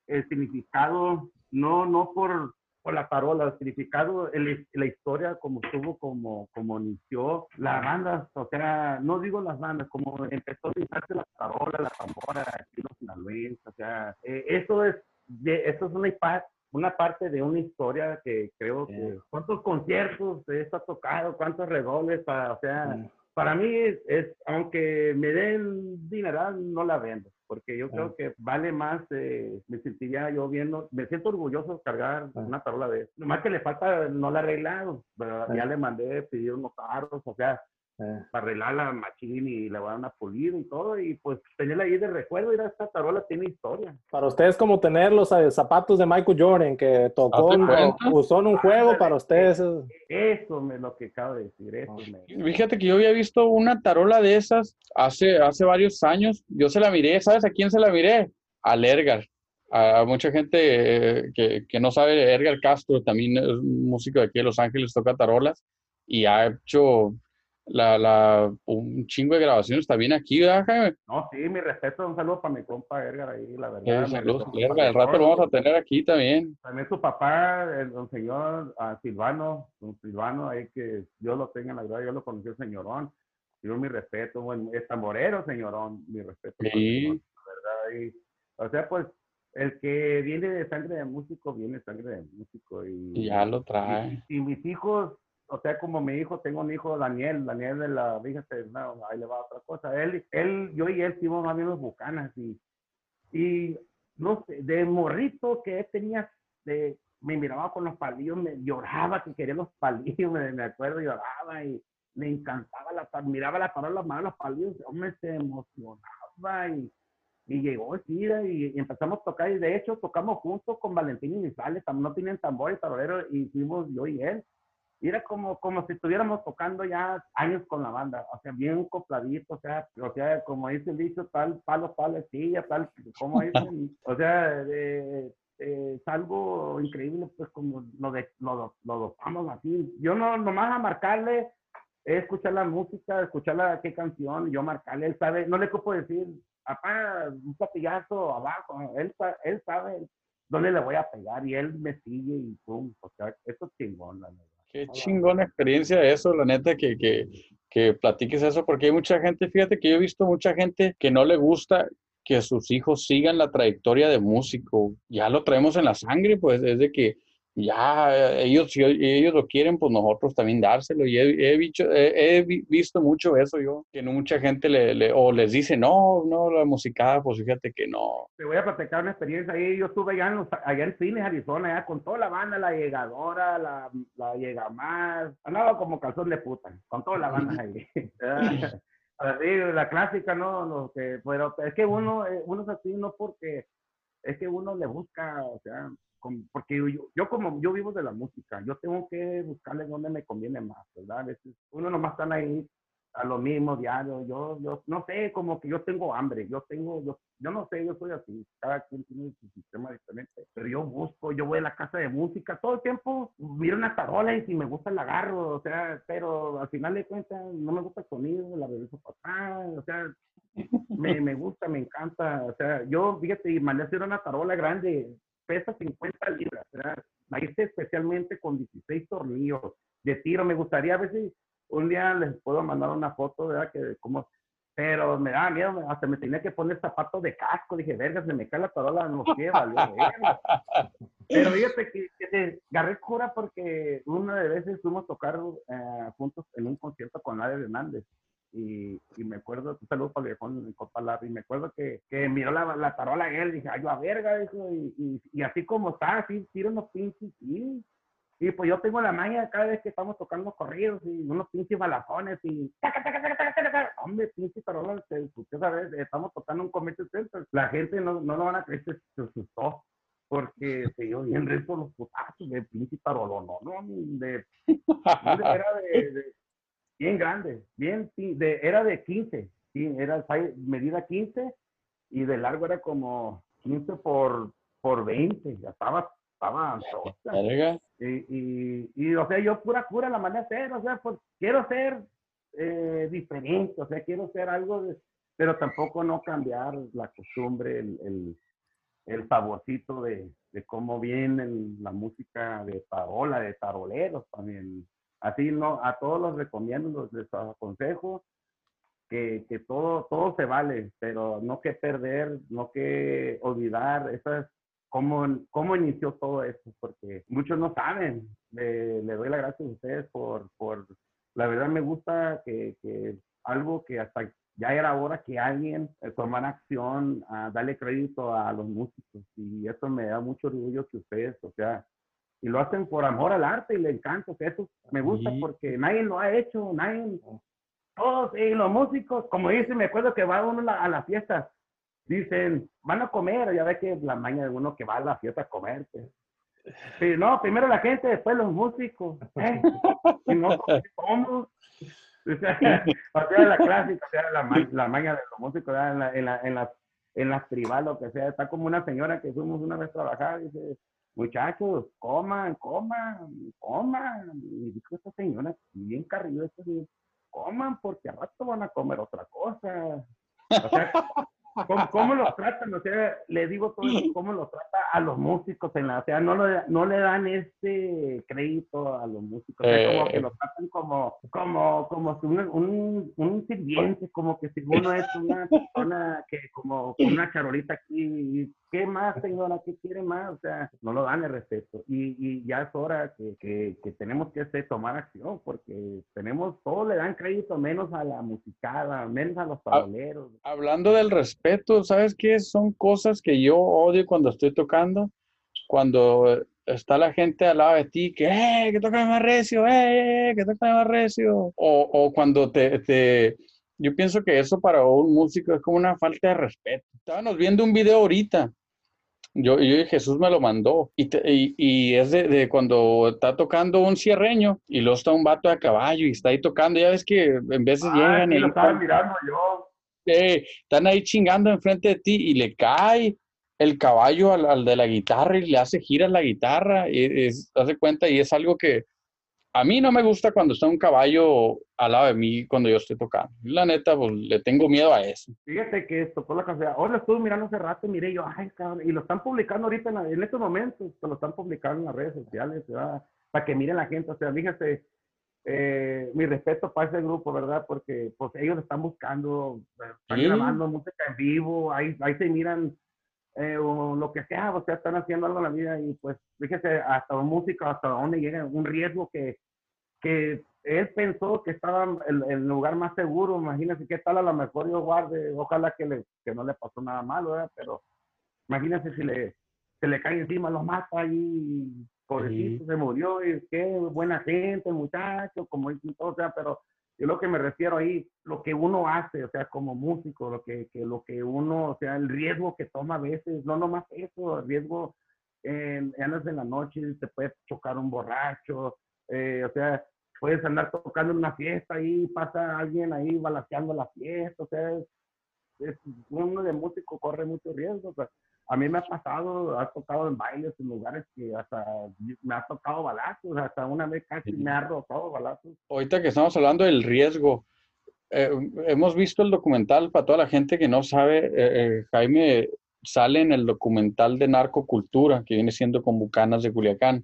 el significado, no, no por por la parola, el significado, la historia, como estuvo, como, como inició la banda, o sea, no digo las bandas, como empezó a utilizarse la parola, la tambora, el sinaloense, o sea, eh, eso es, de, eso es una, una parte de una historia que creo que, ¿cuántos conciertos esto ha tocado? ¿Cuántos redobles? Para, o sea, para mí es, aunque me den dinero, no la vendo. Porque yo creo que vale más, eh, me sentiría yo viendo, me siento orgulloso de cargar una tarola de eso. Nomás que le falta, no la he arreglado, pero ya le mandé pedir unos carros, o sea, Eh, para arreglar la machine y le voy a dar una pulida y todo, y pues tenerla ahí de recuerdo, mira, esta tarola tiene historia. Para ustedes como tener los eh, zapatos de Michael Jordan que tocó, usó en un juego, para ustedes es- Eso es lo que acabo de decir, eso me... Fíjate que yo había visto una tarola de esas hace, hace varios años. Yo se la miré, ¿sabes a quién se la miré? Al Edgar. A mucha gente eh, que, que no sabe, Edgar Castro también es un músico de aquí de Los Ángeles, toca tarolas y ha hecho la, la, un chingo de grabaciones también aquí, ¿verdad, Jaime? No, sí, mi respeto, un saludo para mi compa Edgar ahí, la verdad. Eh, saludos, Edgar. El rato lo vamos a tener aquí también. También su papá, el don señor ah, Silvano, don Silvano, ahí que Dios lo tenga en la gloria, yo lo conocí el señorón. Yo mi respeto, bueno, es tamborero, señorón, mi respeto. Sí. la verdad. Y, o sea, pues, el que viene de sangre de músico, viene de sangre de músico. Y, Y ya lo trae. y, y mis hijos, o sea, como mi hijo, tengo un hijo, Daniel, Daniel de la, fíjate, no, ahí le va otra cosa. Él, él, yo y él fuimos más bien los bucanas y, y no sé, de morrito que él tenía, de, me miraba con los palillos, me lloraba que quería los palillos, me, me acuerdo, lloraba y le encantaba la, miraba la palabra, las manos, los palillos, hombre, se emocionaba y, y llegó sí, y, y empezamos a tocar y de hecho tocamos juntos con Valentín y Misales, tam- no tienen tambor y tarolero y fuimos yo y él. Y era como, como si estuviéramos tocando ya años con la banda, o sea, bien copladito, o sea, o sea, como dice el dicho, tal palo, tal estilla, tal, como dicen, o sea, eh, eh, es algo increíble, pues como lo de, lo, lo dopamos así. Yo no, nomás a marcarle, es escuchar la música, escuchar la, qué canción, yo marcarle, él sabe, no le ocupo decir, papá, un platillazo abajo, él, él sabe dónde le voy a pegar y él me sigue y pum, o sea, eso es chingón, la verdad. Qué chingona experiencia eso, la neta, que, que, que platiques eso, porque hay mucha gente, fíjate que yo he visto mucha gente que no le gusta que sus hijos sigan la trayectoria de músico. Ya lo traemos en la sangre, pues es de que ya ellos, si ellos lo quieren, pues nosotros también dárselo. Y he, he visto, he, he vi- visto mucho eso yo, que no mucha gente le, le- o les dice, no, no, la musicada, pues fíjate que no. Te voy a platicar una experiencia ahí. Yo estuve allá en, los, allá en Phoenix, Arizona, allá con toda la banda, la llegadora, la, la llegamás. Andaba como calzón de puta, con toda la banda ahí. así, la clásica, ¿no? Lo que, pero es que uno, eh, uno es así, no porque, es que uno le busca, o sea, con- porque yo, yo como, yo vivo de la música, yo tengo que buscarle donde me conviene más, ¿verdad? A veces uno nomás están ahí a lo mismo diario. Yo, yo no sé, como que yo tengo hambre, yo tengo, yo, yo no sé, yo soy así, cada quien tiene su sistema diferente, pero yo busco, yo voy a la casa de música todo el tiempo, miro una tarola y si me gusta la agarro, o sea, pero al final de cuentas no me gusta el sonido, la regreso para atrás, o sea, me, me gusta, me encanta, o sea, yo, fíjate, mandé a hacer una tarola grande, pesa 50 libras, ¿verdad? Hice especialmente con 16 tornillos de tiro, me gustaría ver si un día les puedo mandar una foto, ¿verdad? Que como, pero me da miedo, hasta me tenía que poner zapatos de casco, dije, verga, se me cae la tarola los pies, valió. Pero fíjate que, que te agarré cura porque una de veces fuimos a tocar eh, juntos en un concierto con Larry Hernández. Y, y me acuerdo, un saludo para el viejón, mi Larry, y me acuerdo que, que miró la, la tarola y él, dije, ay, yo a verga, dijo, y, y, y así como está, así, tira unos pinches, sí. Y pues yo tengo la maña cada vez que estamos tocando corridos y unos pinches balazones y taca, taca, taca, hombre, pinche tarola, usted sabe, estamos tocando un comercio center. La gente no, no lo van a creer, se, se asustó porque se dio bien rezo los putazos de pinche tarolón, no, no, de, era de- bien grande, bien, de, era de 15, sí, era medida 15 y de largo era como 15 por, por 20, ya estaba, estaba. Y, y, y, o sea, yo pura cura la mandé a hacer, o sea, pues quiero ser eh, diferente, o sea, quiero ser algo, de- pero tampoco no cambiar la costumbre, el, el, el saborcito de, de cómo viene la música de tarola, de taroleros también. Así, no, a todos los recomiendo, los les aconsejo que, que todo, todo se vale, pero no que perder, no que olvidar esas cómo, cómo inició todo esto, porque muchos no saben. Le, le doy las gracias a ustedes por, por, la verdad me gusta que, que algo que hasta ya era hora que alguien eh, tomara acción, a darle crédito a los músicos. Y eso me da mucho orgullo que ustedes, o sea, y lo hacen por amor al arte y le encanta. Sea, eso me gusta porque nadie lo ha hecho, nadie, todos, y los músicos, como dicen, me acuerdo que va uno a las fiestas, dicen, van a comer, ya ve que la maña de uno que va a la fiesta a comer, pues. Pero no, primero la gente, después los músicos. ¿eh? Y no. O sea, la clásica, o sea, la, la maña de los músicos en, la, en, la, en, las, en las privadas, lo que sea. Está como una señora que fuimos una vez a trabajar y dice, muchachos, coman, coman, coman. Y dijo esta señora, bien carrillo, coman porque a rato van a comer otra cosa. O sea, ¿Cómo, ¿Cómo, los tratan? O sea, le digo todo eso, ¿cómo los trata a los músicos? En la, o sea, no, lo, no le dan este crédito a los músicos. O sea, como que eh. los tratan como, como, como un, un, un, sirviente, como que si uno es una persona que como con una charolita aquí, ¿qué más, señora? ¿Qué quiere más? O sea, no lo dan el respeto. Y, y ya es hora que, que, que tenemos que hacer, tomar acción, porque tenemos, todos le dan crédito menos a la musicada, menos a los taroleros. Hablando del respeto, ¿sabes qué? Son cosas que yo odio cuando estoy tocando, cuando está la gente al lado de ti que, ¡eh, que toca más recio! ¡eh, que toca más recio! O, o cuando te, te, Yo pienso que eso para un músico es como una falta de respeto. Estábamos viendo un video ahorita. Yo, yo Jesús me lo mandó. Y, y, y es de, de, cuando está tocando un cierreño y luego está un vato a caballo y está ahí tocando. Ya ves que en veces ah, llegan y. lo estaba mirando yo están ahí chingando enfrente de ti y le cae el caballo al, de la guitarra y le hace girar la guitarra, y es, hace cuenta, y es algo que a mí no me gusta cuando está un caballo al lado de mí cuando yo estoy tocando. La neta, pues le tengo miedo a eso. Fíjate que esto, por la casualidad, ahora estuve mirando hace rato y miré yo, ay, cabrón, y lo están publicando ahorita en, en estos momentos, lo están publicando en las redes sociales, para que miren la gente, o sea, fíjate, eh, mi respeto para ese grupo, ¿verdad? Porque pues ellos están buscando, están grabando música en vivo, ahí, ahí se miran eh, o lo que sea, o sea, están haciendo algo en la vida y pues fíjese hasta música, hasta dónde llega, un riesgo que, que él pensó que estaba en el lugar más seguro, imagínese qué tal a lo mejor yo guarde, ojalá que, le, que no le pasó nada malo, ¿verdad? Pero imagínese si le, se le cae encima, lo mata ahí pobrecito, se murió, y qué buena gente, muchacho, como dicen todo, o sea, pero yo lo que me refiero ahí, lo que uno hace, o sea, como músico, lo que, que lo que uno, o sea, el riesgo que toma a veces, no nomás eso, el riesgo en, andas en la noche, te puede chocar un borracho, eh, o sea, puedes andar tocando en una fiesta y pasa alguien ahí balaseando la fiesta, o sea, es, uno de músico corre mucho riesgo, o sea, a mí me ha pasado, ha tocado en bailes, en lugares que hasta me ha tocado balazos, hasta una vez casi me ha balazos. Ahorita que estamos hablando del riesgo, eh, hemos visto el documental, para toda la gente que no sabe, eh, eh, Jaime sale en el documental de narcocultura, que viene siendo con Bucanas de Culiacán.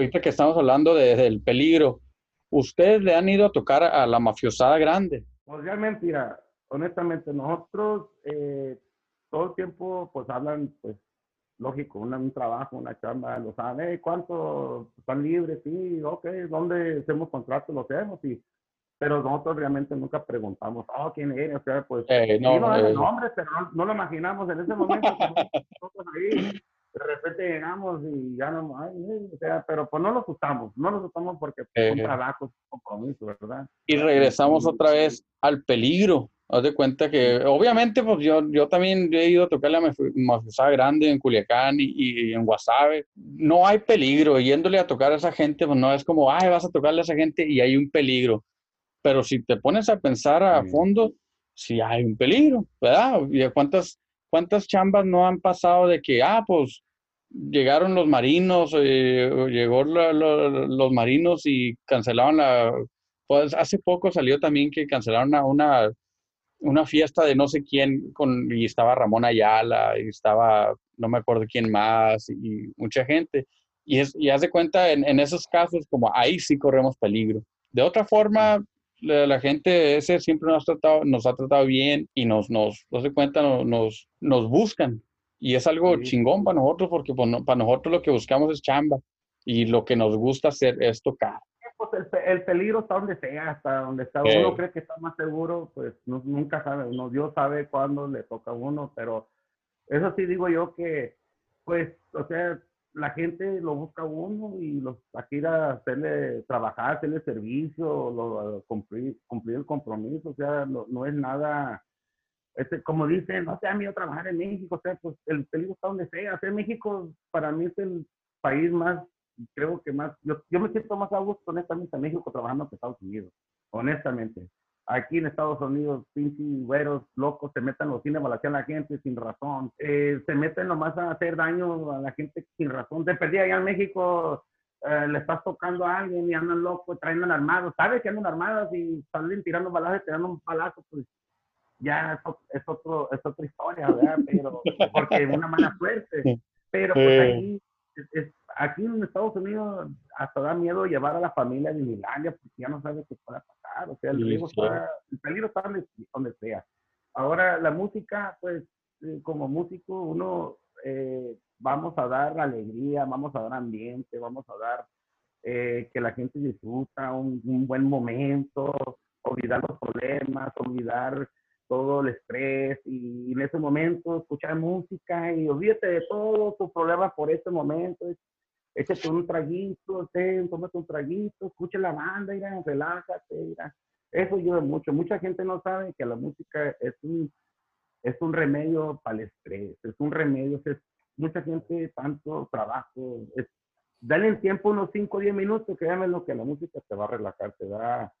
Ahorita que estamos hablando de, del peligro, ¿ustedes le han ido a tocar a la mafiosada grande? Pues realmente, mira, honestamente, nosotros todo el tiempo pues hablan, pues lógico, un trabajo, una chamba, lo saben, ¿cuánto están libres? Sí, ok, ¿dónde hacemos contratos? Lo hacemos, y, pero nosotros realmente nunca preguntamos, oh, ¿quién eres? O sea, pues, eh, no, no, eh, nombres, pero no, lo imaginamos en ese momento, nosotros ahí, de repente llegamos y ya no, ay, o sea, pero pues no lo asustamos, no lo asustamos porque son eh. trabajos, compromisos, ¿verdad? Y regresamos otra vez al peligro, Haz de cuenta que, obviamente, pues yo, yo también he ido a tocar la Mafiosa Grande en Culiacán y, en Guasave. No hay peligro. Yéndole a tocar a esa gente, pues no es como, ay, vas a tocarle a esa gente y hay un peligro. Pero si te pones a pensar a fondo, sí hay un peligro, ¿verdad? ¿Y cuántas, cuántas chambas no han pasado de que, ah, pues llegaron los marinos, eh, llegó los marinos y cancelaron la... Pues hace poco salió también que cancelaron una una fiesta de no sé quién, con, y estaba Ramón Ayala, y estaba, no me acuerdo quién más, y, mucha gente. Y, es, y haz de cuenta, en, en, esos casos, como ahí sí corremos peligro. De otra forma, la, gente ese siempre nos ha tratado, nos ha tratado bien y nos, nos, no se cuenta, nos, nos, buscan. Y es algo chingón para nosotros, porque pues, para nosotros lo que buscamos es chamba. Y lo que nos gusta hacer es tocar pues el, el, peligro está donde sea, hasta donde está uno cree que está más seguro, pues no, nunca sabe uno, Dios sabe cuándo le toca a uno, pero eso sí digo yo que, pues, o sea, la gente lo busca uno y los aquí a hacerle trabajar, hacerle servicio, lo, cumplir, cumplir el compromiso, o sea, no, no es nada, este, como dicen, no sea mío trabajar en México, o sea, pues el peligro está donde sea, o México para mí es el país más creo que más, yo, yo, me siento más a gusto honestamente en México trabajando que Estados Unidos, honestamente. Aquí en Estados Unidos, pinches güeros locos se meten los cines a a la gente sin razón. Eh, se meten nomás a hacer daño a la gente sin razón. Se perdía allá en México, eh, le estás tocando a alguien y andan locos, traen armados. Sabes que andan armados y salen tirando balazos, tirando un balazo, pues ya es, otro, es otra historia, ¿verdad? Pero, porque una mala suerte. Pero pues ahí es, aquí en Estados Unidos hasta da miedo llevar a la familia a Disneylandia porque ya no sabe qué pueda pasar. O sea, el, peligro, está, el peligro está donde, sea. Ahora, la música, pues, eh, como músico, uno eh, vamos a dar alegría, vamos a dar ambiente, vamos a dar eh, que la gente disfruta un, un buen momento, olvidar los problemas, olvidar todo el estrés y en ese momento escuchar música y olvídate de todos tus problemas por ese momento. Échate un traguito, ten, tómate un traguito, escucha la banda, mira, relájate, mira. Eso ayuda mucho. Mucha gente no sabe que la música es un, es un remedio para el estrés, es un remedio, es, mucha gente, tanto trabajo, es, dale tiempo unos 5 o 10 minutos, créanme lo que la música te va a relajar, te da,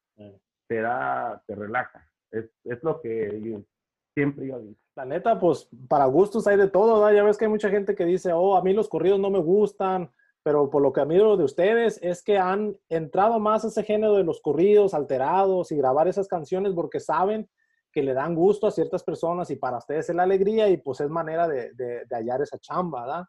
te da, te relaja. Es, es lo que yo, siempre yo digo. La neta, pues para gustos hay de todo, ¿verdad? Ya ves que hay mucha gente que dice, oh, a mí los corridos no me gustan, pero por lo que admiro de ustedes es que han entrado más a ese género de los corridos alterados y grabar esas canciones porque saben que le dan gusto a ciertas personas y para ustedes es la alegría y pues es manera de, de, de hallar esa chamba, ¿verdad?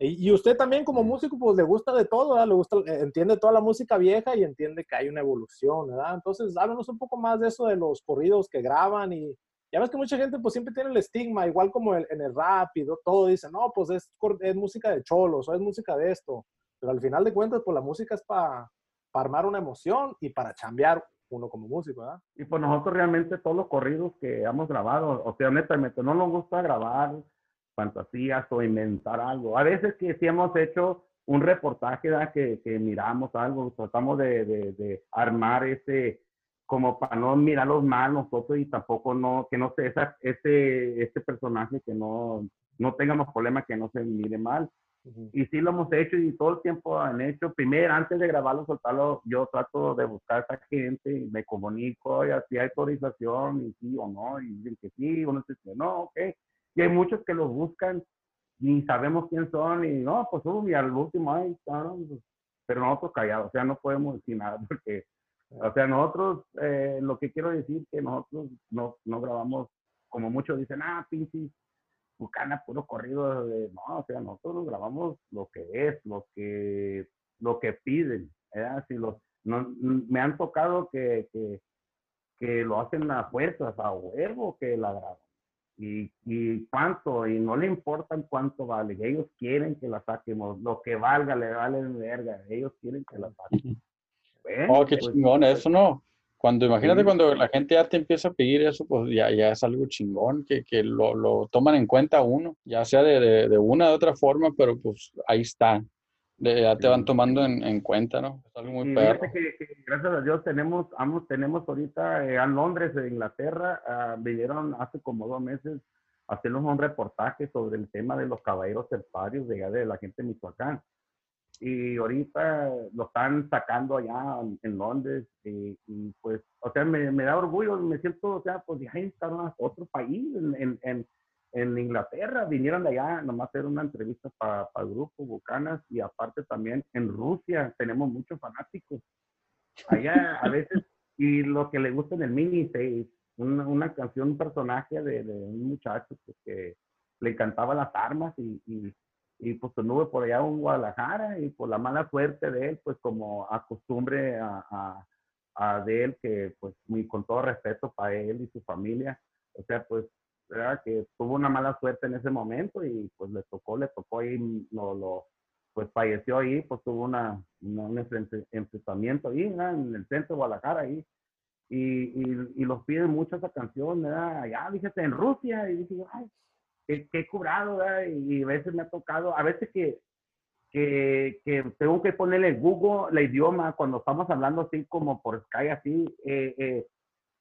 Y, usted también como músico, pues le gusta de todo, ¿verdad? Le gusta, eh, entiende toda la música vieja y entiende que hay una evolución, ¿verdad? Entonces, háblanos un poco más de eso de los corridos que graban y ya ves que mucha gente pues siempre tiene el estigma, igual como en el rap y todo, dice, no, pues es, es música de cholos o es música de esto. Pero al final de cuentas, pues la música es para armar una emoción y para chambear uno como músico, ¿verdad? Y pues nosotros realmente todos los corridos que hemos grabado, o sea, honestamente, no nos gusta grabar fantasías o inventar algo. A veces que sí hemos hecho un reportaje que, que, miramos algo, tratamos de, de, armar ese, como para no mirarlos mal nosotros y tampoco no, que no sé, esa, ese, ese personaje que no, no tengamos problemas, que no se mire mal. Y sí lo hemos hecho y todo el tiempo han hecho. Primero, antes de grabarlo, soltarlo, yo trato de buscar a esa gente y me comunico, y así hay autorización, y sí o no, y dicen que sí, uno dice que no, ok. Y hay muchos que los buscan, ni sabemos quién son, y no, pues uy, al último, ay, pues, pero nosotros callados, o sea, no podemos decir nada, porque, o sea, nosotros, eh, lo que quiero decir que nosotros no, no grabamos, como muchos dicen, ah, pinches, bucana, puro corrido, de, no, o sea, nosotros grabamos lo que es, lo que, lo que piden, ¿verdad? Si los, no, me han tocado que, que, que lo hacen a fuerzas, a huevo que la graban y, y, cuánto, y no le importan cuánto vale, ellos quieren que la saquemos, lo que valga le vale verga, ellos quieren que la saquen. Oh, qué pues, chingón, pues, eso no. Cuando, imagínate cuando la gente ya te empieza a pedir eso, pues ya, ya es algo chingón, que, que lo, lo, toman en cuenta uno, ya sea de, de, de una u otra forma, pero pues ahí está ya te van tomando en, en, cuenta, ¿no? Es algo muy perro. Que, gracias a Dios tenemos, vamos, tenemos ahorita eh, en Londres, en Inglaterra, uh, vinieron hace como dos meses a hacernos un reportaje sobre el tema de los caballeros serparios de, de la gente de Michoacán. Y ahorita lo están sacando allá en, Londres y, y, pues, o sea, me, me, da orgullo, me siento, o sea, pues ya está en otro país, en, en en Inglaterra, vinieron de allá nomás a hacer una entrevista para el grupo Bucanas y aparte también en Rusia tenemos muchos fanáticos. Allá a veces, y lo que le gusta en el mini, una, una canción, un personaje de, de un muchacho pues, que le encantaba las armas y, y, y pues anduve por allá en Guadalajara y por la mala suerte de él, pues como acostumbre a, a, a de él, que pues muy, con todo respeto para él y su familia, o sea, pues que tuvo una mala suerte en ese momento y pues le tocó, le tocó ahí lo, lo, pues falleció ahí, pues tuvo una, un enfrentamiento ahí en el centro de Guadalajara ahí. Y, y, los piden mucho esa canción, ¿verdad? Allá, fíjate, en Rusia, y dije, ay, qué, qué curado, ¿verdad? Y, a veces me ha tocado, a veces que, que, que tengo que ponerle Google el idioma cuando estamos hablando así como por Sky, así, eh, eh,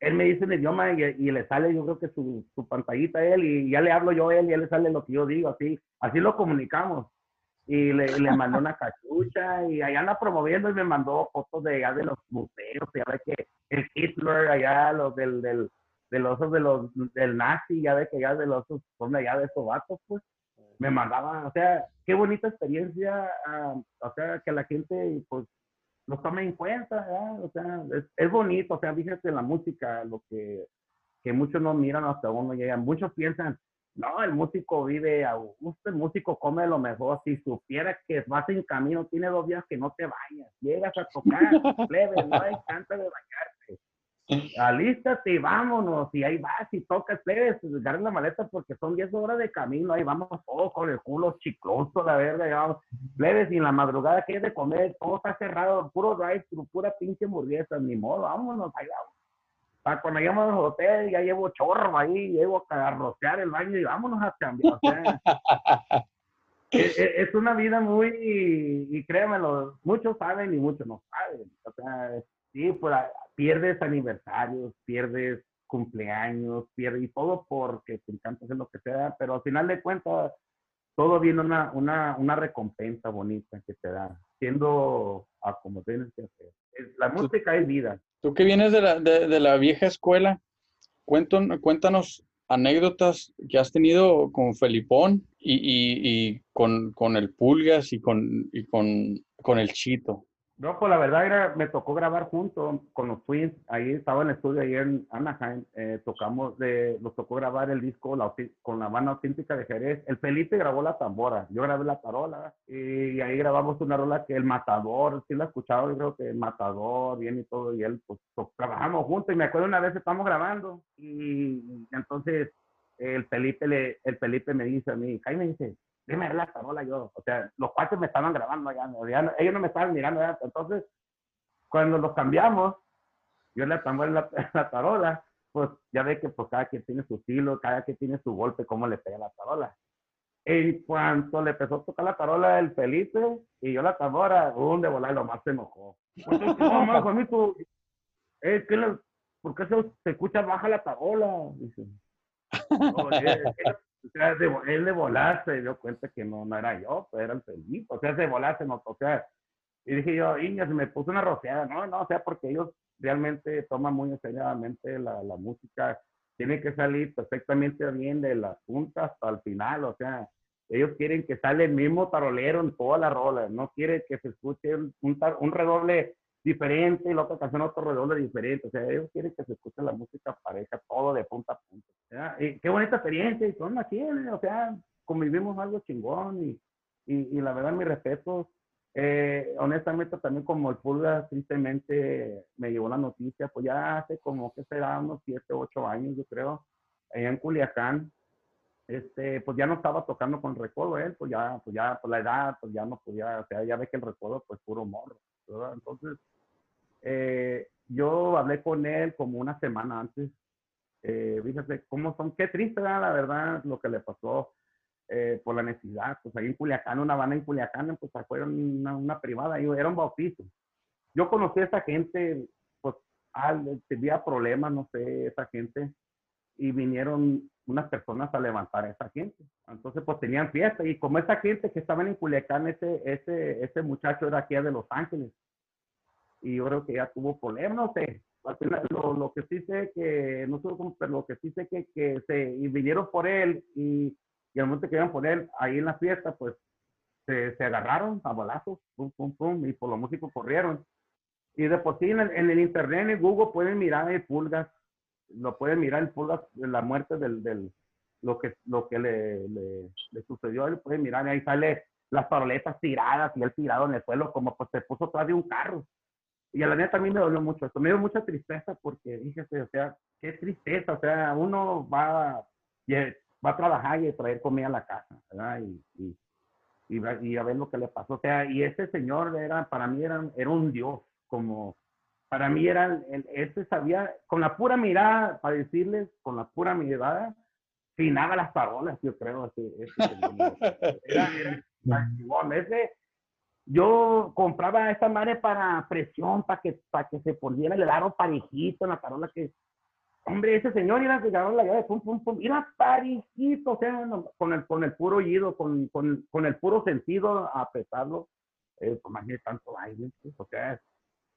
él me dice el idioma y, y, le sale yo creo que su, su pantallita a él y ya le hablo yo a él y él le sale lo que yo digo, así, así lo comunicamos y le, le mandó una cachucha y allá anda promoviendo y me mandó fotos de allá de los museos, ya ve que el Hitler allá, los del, del, de los de los del nazi, ya ve que allá de los son de allá de esos vatos, pues me mandaban, o sea, qué bonita experiencia, ah, o sea, que la gente pues lo tome en cuenta, o sea, es, es, bonito, o sea, fíjate la música, lo que, que muchos no miran hasta uno llegan, muchos piensan, no, el músico vive a gusto, el músico come lo mejor. Si supieras que vas en camino, tiene dos días que no te vayas. Llegas a tocar, plebe, no hay chance de bañarte. Alístate y vámonos. Y ahí vas y tocas, plebe, agarra la maleta porque son 10 horas de camino. Ahí vamos todos con el culo chicloso, la verga. Ya plebe, sin la madrugada que hay de comer, todo está cerrado, puro drive pura pinche hamburguesa, ni modo, vámonos, ahí vamos cuando llegamos al hotel, ya llevo chorro ahí, llevo a rociar el baño y vámonos a cambiar. es, una vida muy, y, créanmelo, muchos saben y muchos no saben. O sea, sí, pues pierdes aniversarios, pierdes cumpleaños, pierdes y todo porque te encanta hacer lo que sea, pero al final de cuentas, todo viene una, una, una recompensa bonita que te da, siendo a como tienes que hacer. La música es vida. Tú que vienes de la, de, la vieja escuela, cuéntanos anécdotas que has tenido con Felipón y, y, con, con, el Pulgas y con, y con, con el Chito. No, pues la verdad era, me tocó grabar junto con los Twins. Ahí estaba en el estudio, ahí en Anaheim. Eh, tocamos, de, nos tocó grabar el disco con la banda auténtica de Jerez. El Felipe grabó la tambora, yo grabé la tarola. Y, ahí grabamos una rola que El Matador, sí la escuchado, yo creo que El Matador, bien y todo. Y él, pues, trabajamos juntos. Y me acuerdo una vez estamos grabando. Y, entonces el Felipe, le, el Felipe me dice a mí, Jaime dice, dime la tarola yo. O sea, los cuates me estaban grabando allá, ellos no me estaban mirando allá. Entonces, cuando los cambiamos, yo le tambor la, la tarola, pues ya ve que pues cada quien tiene su estilo, cada quien tiene su golpe, cómo le pega la tarola. En cuanto le empezó a tocar la tarola el Felipe y yo la tambora, un de volar, lo más se enojó. Pues, no, más, bonito. Eh, ¿Por qué se, se, escucha baja la tarola? Dice. No, o sea, de, él de volar se dio cuenta que no, no era yo, pues era el Felipe. O sea, de volar se notó. O sea, y dije yo, Inga, se me puso una rociada. No, no, o sea, porque ellos realmente toman muy seriamente la, la música. Tiene que salir perfectamente bien de la punta hasta el final. O sea, ellos quieren que sale el mismo tarolero en toda la rola. No quiere que se escuche un, un redoble diferente y la otra canción otro redoble diferente. O sea, ellos quieren que se escuche la música pareja, todo de punta a punta. Y qué bonita experiencia, y son aquí, o sea, convivimos algo chingón y, y, la verdad, mi respeto. Eh, honestamente, también como el Pulga tristemente me llevó la noticia, pues ya hace como que será unos 7, 8 años, yo creo, allá en Culiacán, este, pues ya no estaba tocando con recodo él, pues ya, pues ya, por la edad, pues ya no podía, o sea, ya ve que el recodo, pues puro morro, ¿verdad? Entonces, eh, yo hablé con él como una semana antes. Eh, fíjate cómo son, qué triste, la verdad, lo que le pasó eh, por la necesidad. Pues ahí en Culiacán, una banda en Culiacán, pues fue una, una privada, era un bautizo. Yo conocí a esa gente, pues tenía problemas, no sé, esa gente, y vinieron unas personas a levantar a esa gente. Entonces, pues tenían fiesta, y como esa gente que estaba en Culiacán, ese, ese, ese muchacho era aquí de Los Ángeles y yo creo que ya tuvo problemas, no sé. lo, lo, que sí sé que, no sé cómo, pero lo que sí sé que, que se y vinieron por él y, y al momento que iban por él ahí en la fiesta, pues se, se agarraron a balazos, pum, pum, pum, y por los músicos corrieron. Y de por sí en el, en el internet, en Google, pueden mirar el pulgas, lo pueden mirar el pulgas, la muerte del, del lo que, lo que le, le, le sucedió, él pueden mirar, y ahí sale las paroletas tiradas y él tirado en el suelo, como pues se puso atrás de un carro. Y a la neta también me dolió mucho esto, me dio mucha tristeza porque dije, o sea, qué tristeza, o sea, uno va, va a trabajar y a traer comida a la casa, ¿verdad? Y, y, y a ver lo que le pasó. O sea, y ese señor era, para mí era, era un dios, como, para mí era, ese sabía, con la pura mirada, para decirles, con la pura mirada, finaba las parolas, yo creo, ese, ese era, ese, yo compraba esta madre para presión, para que, para que se pudiera el aro parejito en la parola que, hombre, ese señor era que ganó la llave, pum, pum, pum, era parejito, o sea, con el, con el puro oído, con, con, con el puro sentido a pesarlo, eh, más de tanto aire, o sea,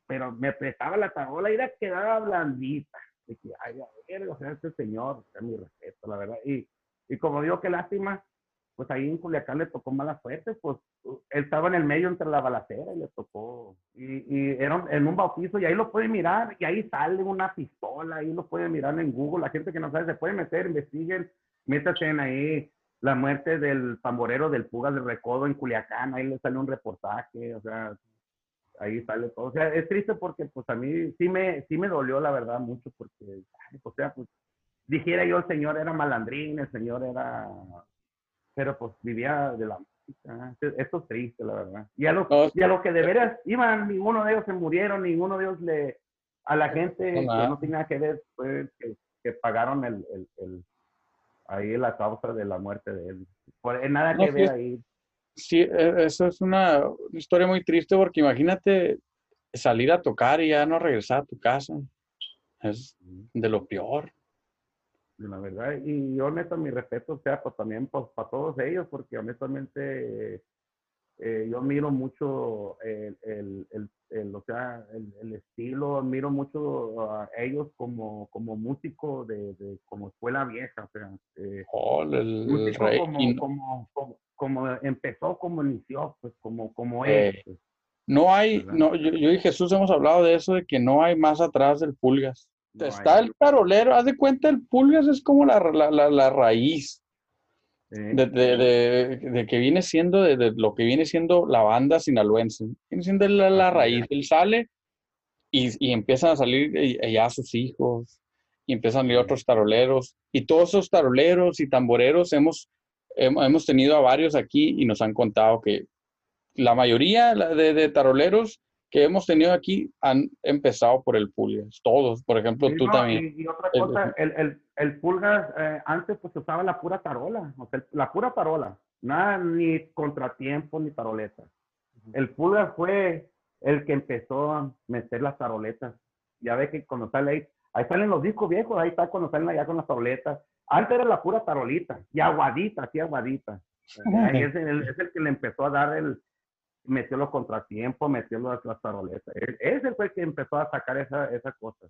pero me prestaba la tarola y era quedaba blandita. Que, ay, a ver, o sea, este señor, o sea, mi respeto, la verdad. Y, y como digo, qué lástima, pues ahí en Culiacán le tocó mala suerte, pues él estaba en el medio entre la balacera y le tocó, y, y era en un bautizo, y ahí lo pueden mirar, y ahí sale una pistola, ahí lo pueden mirar en Google, la gente que no sabe se puede meter, investiguen, métanse en ahí la muerte del tamborero del Pugas de Recodo en Culiacán, ahí le sale un reportaje, o sea, ahí sale todo. O sea, es triste porque pues a mí sí me, sí me dolió la verdad mucho porque, o sea, pues dijera yo el señor era malandrín, el señor era, pero pues vivía de la música. Esto es triste, la verdad. Y a lo, y a lo que de veras iban, ninguno de ellos se murieron, ninguno de ellos le, a la gente que no tenía que ver, fue que, que pagaron el, el, el, ahí la causa de la muerte de él. Por, nada que ver ahí sí, e, eso es una historia muy triste porque imagínate salir a tocar y ya no regresar a tu casa. Es de lo peor. La verdad, y yo neto mi respeto, o sea, pues también pues, para todos ellos, porque honestamente eh, yo miro mucho el, el, el, o sea, el, estilo, miro mucho a ellos como, como músico de, de como escuela vieja, o sea, eh, oh, el, como, como, como empezó, como inició, pues como, como es. Eh, pues. no hay, no, yo, yo, y Jesús hemos hablado de eso, de que no hay más atrás del pulgas. Está el carolero, haz de cuenta, el pulgas es como la, la, la, la raíz. De, de, de, que viene siendo, de, lo que viene siendo la banda sinaloense. Viene siendo la, la raíz. Él sale y, y, empiezan a salir ya sus hijos, y empiezan a salir otros taroleros. Y todos esos taroleros y tamboreros hemos hemos tenido a varios aquí y nos han contado que la mayoría de, de taroleros que hemos tenido aquí han empezado por el Pulgas, todos, por ejemplo, tú también. Y, otra cosa, el, el, el Pulgas eh, antes pues usaba la pura tarola, o sea, la pura tarola, nada ni contratiempo ni taroleta. El Pulgas fue el que empezó a meter las taroletas. Ya ve que cuando sale ahí, ahí salen los discos viejos, ahí está cuando salen allá con las taroletas. Antes era la pura tarolita, y aguadita, así aguadita. Ahí es, el, es el que le empezó a dar el, metió los contratiempos, metió las, las taroletas. Ese fue el que empezó a sacar esa, esa cosa.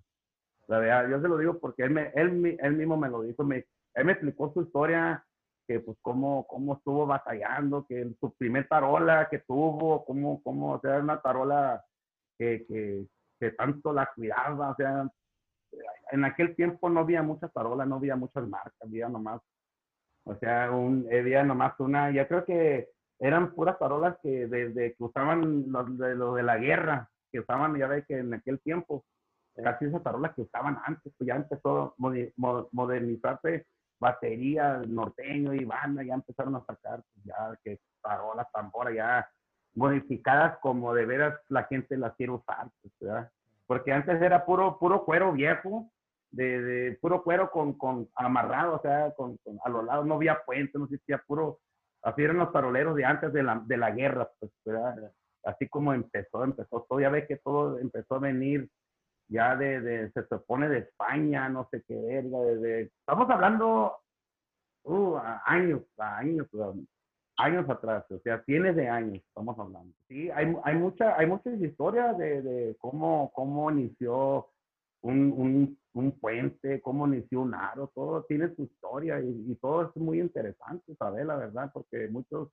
La verdad, yo se lo digo porque él, me, él, él mismo me lo dijo, me, él me explicó su historia, que pues cómo, cómo estuvo batallando, que su primer tarola que tuvo, cómo, cómo, o sea, una tarola que, que, que tanto la cuidaba, o sea, en aquel tiempo no había muchas tarolas, no había muchas marcas, había nomás, o sea, un, había nomás una, yo creo que eran puras tarolas que desde que usaban los de, lo de la guerra, que usaban, ya ve que en aquel tiempo, casi esas tarolas que usaban antes, pues ya empezó a modernizarse batería, norteño y banda, ya empezaron a sacar, pues ya que tarolas, tamboras, ya modificadas como de veras la gente las quiere usar, pues, ¿verdad? porque antes era puro, puro cuero viejo, de, de puro cuero con, con, amarrado, o sea, con, a los lados no había puente, no existía puro, así eran los taroleros de antes de la, de la guerra, pues, así como empezó, empezó todo, ya ve que todo empezó a venir ya de, de se supone de España, no sé qué verga, de, estamos hablando uh, años, años, años atrás, o sea, tienes de años, estamos hablando. Sí, hay, hay, mucha, hay muchas historias de, de cómo, cómo inició un, un, un, puente, cómo inició un aro, todo tiene su historia y, y, todo es muy interesante saber la verdad, porque muchos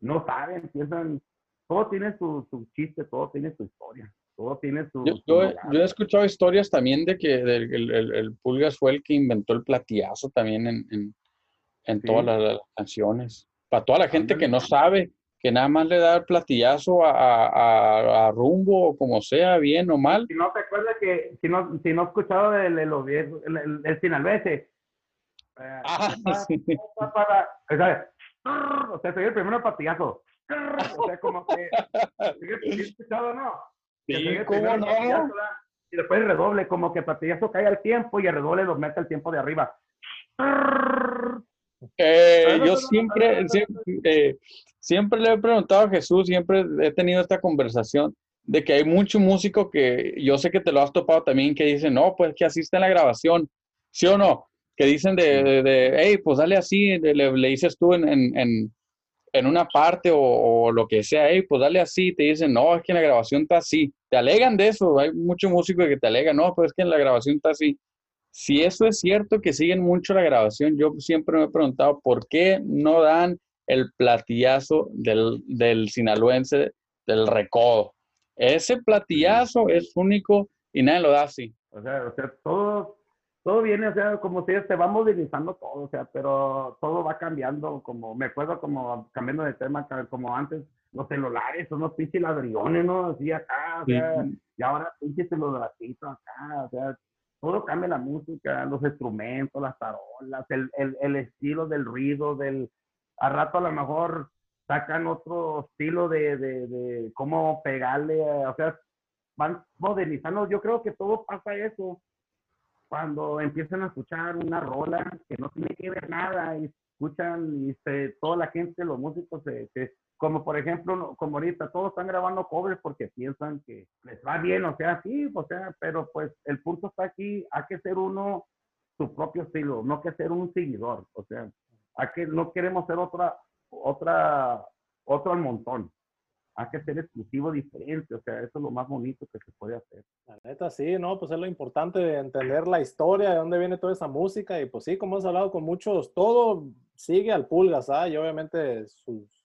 no saben, piensan, todo tiene su, su chiste, todo tiene su historia. Todo tiene su, yo, yo, yo, he escuchado historias también de que el, el, el, Pulgas fue el que inventó el platillazo también en, en, en sí. todas las, las canciones para toda la gente que no sabe, que nada más le da el platillazo a, a, a, rumbo o como sea, bien o mal. Si no te acuerdas que, si no, si no has escuchado de, de los viejos, el, el, el. Eh, ah, sí. para, o sea, o sea, soy el primer platillazo. O sea, como que, ¿sí escuchado no? Sí, ¿cómo primero no? Y después el redoble, como que el platillazo cae al tiempo y el redoble lo mete al tiempo de arriba. Eh, yo siempre, siempre, eh, siempre le he preguntado a Jesús, siempre he tenido esta conversación de que hay mucho músico que yo sé que te lo has topado también, que dicen, no, pues que así está en la grabación, ¿sí o no? Que dicen de, de, de, hey, pues dale así, le, le dices tú en, en, en, en una parte o, o lo que sea, hey, pues dale así, te dicen, no, es que en la grabación está así, te alegan de eso, hay mucho músico que te alega, no, pues es que en la grabación está así. Si eso es cierto que siguen mucho la grabación, yo siempre me he preguntado por qué no dan el platillazo del, del sinaloense del recodo. Ese platillazo es único y nadie lo da así. O sea, o sea, todo, todo viene, o sea, como si se va modernizando todo, o sea, pero todo va cambiando, como, me acuerdo como, cambiando de tema, como antes, los celulares, unos pinches ladrillones, ¿no? Así acá, o sea, y ahora pinches celulacitos acá, o sea, todo cambia la música, los instrumentos, las tarolas, el, el, el estilo del ruido, del, a rato a lo mejor sacan otro estilo de, de, de cómo pegarle, eh, o sea, van modernizando. Yo creo que todo pasa eso cuando empiezan a escuchar una rola que no tiene que ver nada y escuchan y se, toda la gente, los músicos, se, se- como por ejemplo, como ahorita, todos están grabando covers porque piensan que les va bien, o sea, sí, o sea, pero pues el punto está aquí, hay que ser uno su propio estilo, no que ser un seguidor, o sea, que, no queremos ser otra, otra, otro al montón, hay que ser exclusivo, diferente, o sea, eso es lo más bonito que se puede hacer. La neta, sí, ¿no? Pues es lo importante de entender la historia, de dónde viene toda esa música. Y pues sí, como hemos hablado con muchos, todo sigue al Pulgas, ¿ah? Y obviamente sus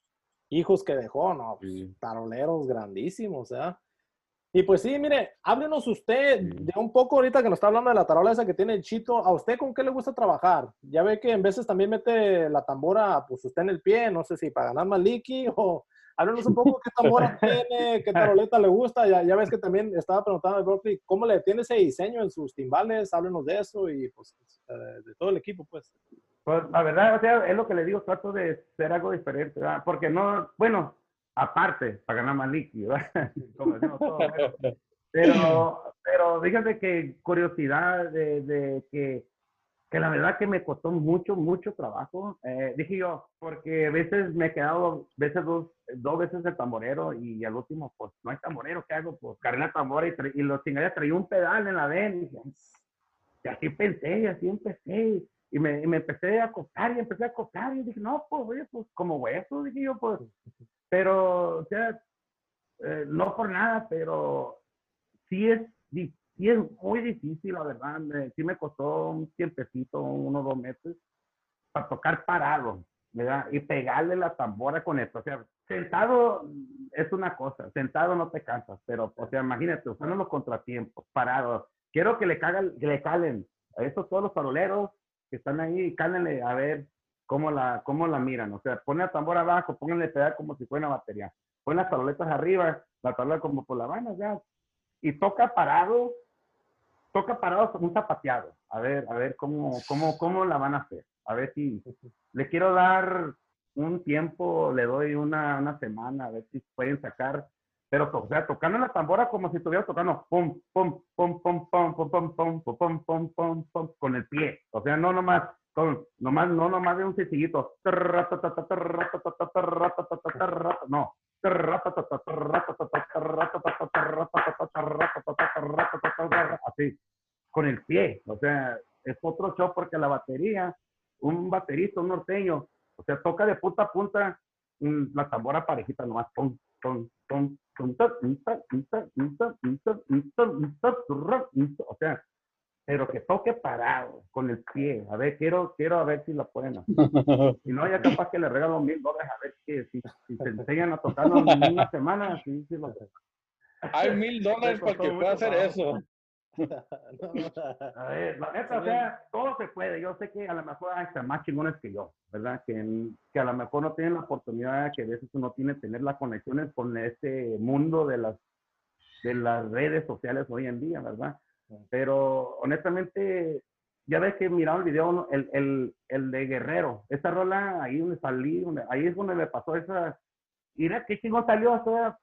hijos que dejó, ¿no? Pues, taroleros grandísimos, ¿ah? Y pues sí, mire, háblenos usted de un poco ahorita que nos está hablando de la tarola esa que tiene el chito. ¿A usted con qué le gusta trabajar? Ya ve que en veces también mete la tambora, pues usted en el pie, no sé si para ganar más liqui o háblenos un poco qué tambora tiene, qué taroleta le gusta. Ya, ya ves que también estaba preguntando a Broccoli cómo le tiene ese diseño en sus timbales. Háblenos de eso y pues eh, de todo el equipo, pues. Pues la verdad, o sea, es lo que le digo, trato de ser algo diferente, ¿verdad? Porque no, bueno, aparte, para ganar más líquido. Pero, pero fíjate que curiosidad de, de que, que la verdad que me costó mucho, mucho trabajo. Eh, dije yo, porque a veces me he quedado, veces dos, dos veces el tamborero y al último, pues no hay tamborero, ¿qué hago? Pues cargué la tambora y, y los chingaderas traía un pedal en la ven y dije, y así pensé, y así empecé. Y me, y me empecé a acostar y empecé a acostar y dije, no, pues, oye, pues como hueso, dije yo, pues. Pero, o sea, eh, no por nada, pero sí es, sí es muy difícil, la verdad. sí me costó un tiempecito, unos dos meses, para tocar parado, ¿verdad? Y pegarle la tambora con esto. O sea, sentado es una cosa, sentado no te cansas, pero, o sea, imagínate, usando los contratiempos, parado. Quiero que le, cagan, que le calen a estos todos los faroleros que están ahí, cálenle a ver cómo la, cómo la miran. O sea, pone la tambora abajo, pónganle pedal como si fuera una batería. Pon las taroletas arriba, la tarola como por la vaina, ya. Y toca parado, toca parado un zapateado. A ver, a ver cómo, cómo, cómo la van a hacer. A ver si le quiero dar un tiempo, le doy una, una semana, a ver si pueden sacar. Pero, o sea, tocando la tambora como si estuviera tocando pum, pum, pum, pum, pum, pum, pum, pum, pum, pum, pum, pum, pum, con el pie. O sea, no nomás, con, nomás, no nomás de un sencillito. No. Así, con el pie. O sea, es otro show porque la batería, un baterista, un norteño, o sea, toca de punta a punta mm, la tambora parejita nomás. Mm, mm, mm, mm, mm, mm, mm. O sea, pero que toque parado, con el pie. A ver, quiero, quiero a ver si la pueden hacer. Y no, ya capaz que le regalo mil dólares a ver que si, si se enseñan a tocarlo en una semana, sí, sí lo Hay mil dólares para que pueda hacer eso. A ver, la neta, o sea, todo se puede. Yo sé que a lo mejor hay hasta más chingones que yo, ¿verdad? Que, que a lo mejor no tienen la oportunidad, que a veces uno tiene tener las conexiones con este mundo de las, de las redes sociales hoy en día, ¿verdad? Pero honestamente, ya ves que miraron el video, el, el, el de Guerrero, esa rola, ahí donde salí, donde, ahí es donde me pasó esa, mira qué chingón salió, sea,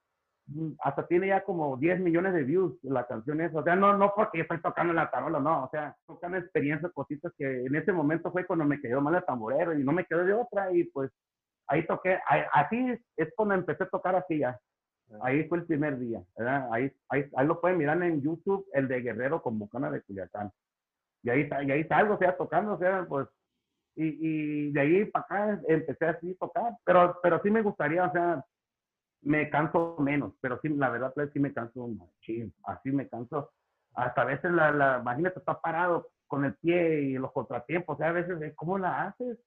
mm, hasta tiene ya como 10 millones de views la canción esa. O sea, no, no porque estoy tocando la tarola, no. O sea, tocando experiencias, cositas que en ese momento fue cuando me quedó mal el tamborero y no me quedó de otra. Y pues ahí toqué, así es cuando empecé a tocar así ya. Ahí fue el primer día. Ahí, ahí, ahí lo pueden mirar en YouTube, el de Guerrero con Bucana de Culiacán. Y ahí, y ahí salgo, o sea, tocando, o sea, pues, y, y de ahí para acá empecé así a tocar, pero, pero sí me gustaría, o sea, me canso menos, pero sí, la verdad es que sí me canso sí, así me canso. Hasta a veces, la, la, imagínate, está parado con el pie y los contratiempos, o sea, a veces, ¿cómo la haces?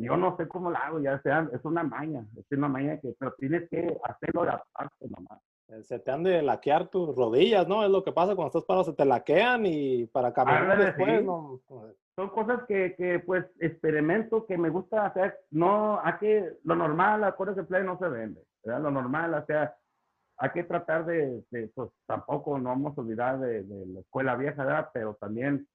Yo no sé cómo la hago, ya sea, es una maña, es una maña que, pero tienes que hacerlo de aparte nomás. Eh, se te han de laquear tus rodillas, ¿no? Es lo que pasa cuando estás parado, se te laquean y para caminar después, ¿no? Son cosas que, que, pues, experimento, que me gusta hacer. No, aquí lo normal, acuérdense, play no se vende, ¿verdad? Lo normal, o sea, hay que tratar de, de pues, tampoco no vamos a olvidar de, de la escuela vieja, ¿verdad? Pero también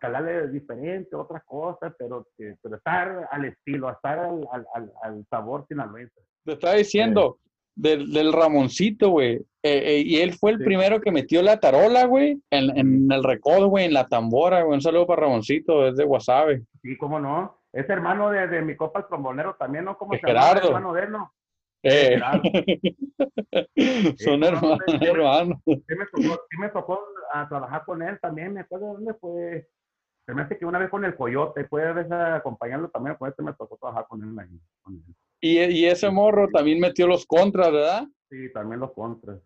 calarle diferente, otras cosas, pero, pero estar al estilo, estar al, al, al sabor sinaloense. Te estaba diciendo del, del, Ramoncito, güey, eh, eh, y él fue el primero que metió la tarola, güey, en, en el recodo, güey, en la tambora, güey. Un saludo para Ramoncito, es de Guasave. Sí, cómo no. Es hermano de, de mi copa el trombonero también, ¿no? ¿Cómo se Gerardo. llama? hermano de él, ¿no? Eh. Son hermanos. hermano. Sí, me tocó, sí me tocó a trabajar con él también, me acuerdo dónde fue se me hace que una vez con el Coyote, puede veces acompañarlo también, con este me tocó trabajar con él ahí. Y, y, ese morro también metió los contras, ¿verdad? Sí, también los contras.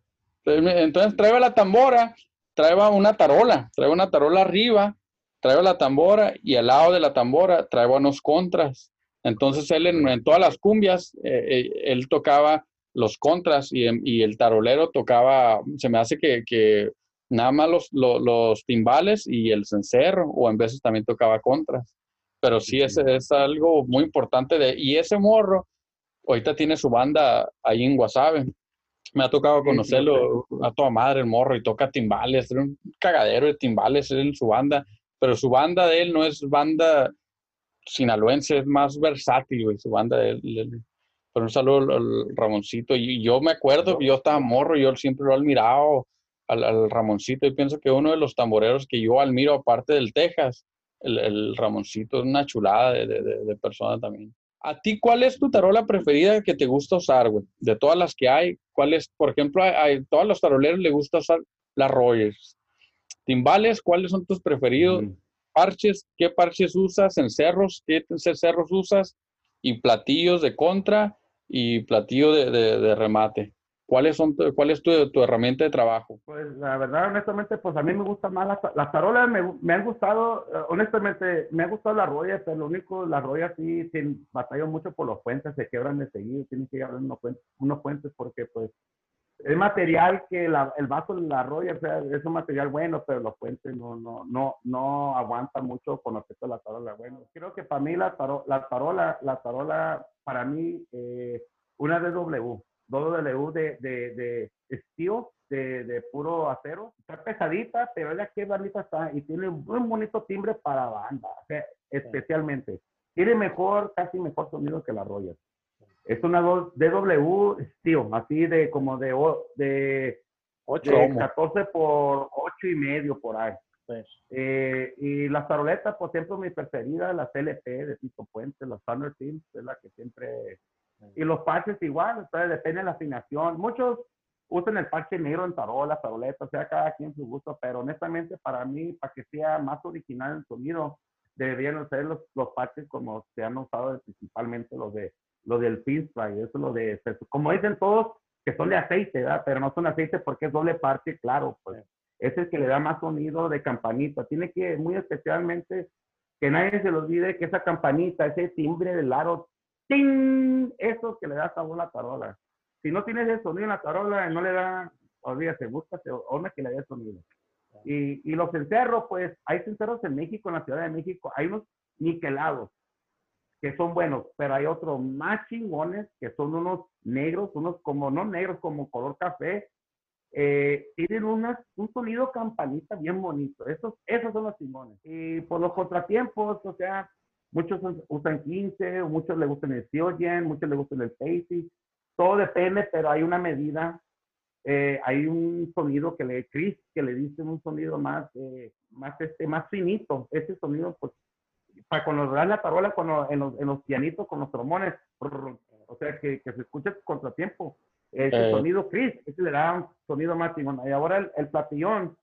Entonces traeba la tambora, traeba una tarola, traeba una tarola arriba, traeba la tambora y al lado de la tambora traeba unos contras. Entonces él en, todas las cumbias, eh, eh, él tocaba los contras y, y, el tarolero tocaba, se me hace que, que nada más los, los, timbales y el cencerro, o en veces también tocaba contras. Pero sí, ese es algo muy importante. De, y ese morro, ahorita tiene su banda ahí en Guasave. Me ha tocado conocerlo a toda madre el morro y toca timbales, es un cagadero de timbales en su banda, pero su banda de él no es banda sinaloense, es más versátil, güey, su banda de él. Pero un saludo al Ramoncito. Y yo me acuerdo yo estaba morro, yo siempre lo he admirado al, Ramoncito. Y pienso que uno de los tamboreros que yo admiro, aparte del Texas, el, Ramoncito es una chulada de, de, persona también. ¿A ti cuál es tu tarola preferida que te gusta usar, güey? De todas las que hay, ¿cuál es? Por ejemplo, a, todos los taroleros les gusta usar las Rogers. Timbales, ¿cuáles son tus preferidos? Parches, ¿qué parches usas? ¿Encerros? ¿Qué cerros usas? Y platillos de contra y platillo de remate. ¿Cuáles son, ¿Cuál es tu, tu, herramienta de trabajo? Pues la verdad, honestamente, pues a mí me gustan más las, las tarolas, me, me, han gustado, eh, honestamente, me ha gustado la roya, pero lo único, la roya sí, sí batallo mucho por los puentes, se quebran de seguido, tienen que llevar unos puentes, unos puentes porque pues es material que la, el vaso de la roya, o sea, es un material bueno, pero los puentes no, no, no, no aguantan mucho con respecto a la tarola. Bueno, creo que para mí la, taro, la tarola, la tarola, para mí, eh, una DW, W de, de, de estilo, de, de, puro acero. Está pesadita, pero ella qué bonita está y tiene un muy bonito timbre para banda, especialmente. Tiene mejor, casi mejor sonido que la Royal. Es una DW estilo, así de como de, de, 8, de 14 por 8 y medio por ahí. Eh, y las taroletas, por ejemplo, mi preferida, las LP de Tito Puente, las Thunder Teams, es la que siempre y los parches igual, entonces depende de la afinación. Muchos usan el parche negro en tarolas, taroletas, o sea, cada quien su gusto, pero honestamente para mí, para que sea más original el sonido, deberían ser los, los parches como se han usado principalmente los de los del pinstripe, eso lo de, como dicen todos, que son de aceite, ¿verdad? Pero no son aceite porque es doble parche, claro, pues. Ese es el que le da más sonido de campanita. Tiene que, muy especialmente, que nadie se le olvide que esa campanita, ese timbre del aro, ¡ting! Eso que le da sabor a la tarola. Si no tienes el sonido en la tarola, no le da, olvídate, búscate una que le dé sonido. Y, y, los cencerros, pues, hay cencerros en México, en la Ciudad de México, hay unos niquelados, que son buenos, pero hay otros más chingones, que son unos negros, unos como, no negros, como color café, eh, tienen unas, un sonido campanita bien bonito. Esos, esos son los chingones. Y por los contratiempos, o sea, Muchos usan 15, muchos le gustan el Sioyen, muchos le gustan el Pacey. todo depende, pero hay una medida, eh, hay un sonido que le, Chris, que le dice un sonido más, eh, más, este, más finito. Ese sonido, pues, para cuando dan la tarola, cuando, en, los, en los pianitos con los trombones, o sea, que, que se escucha contratiempo. Ese Eh. sonido Chris, ese le da un sonido más. Y ahora el, el platillón,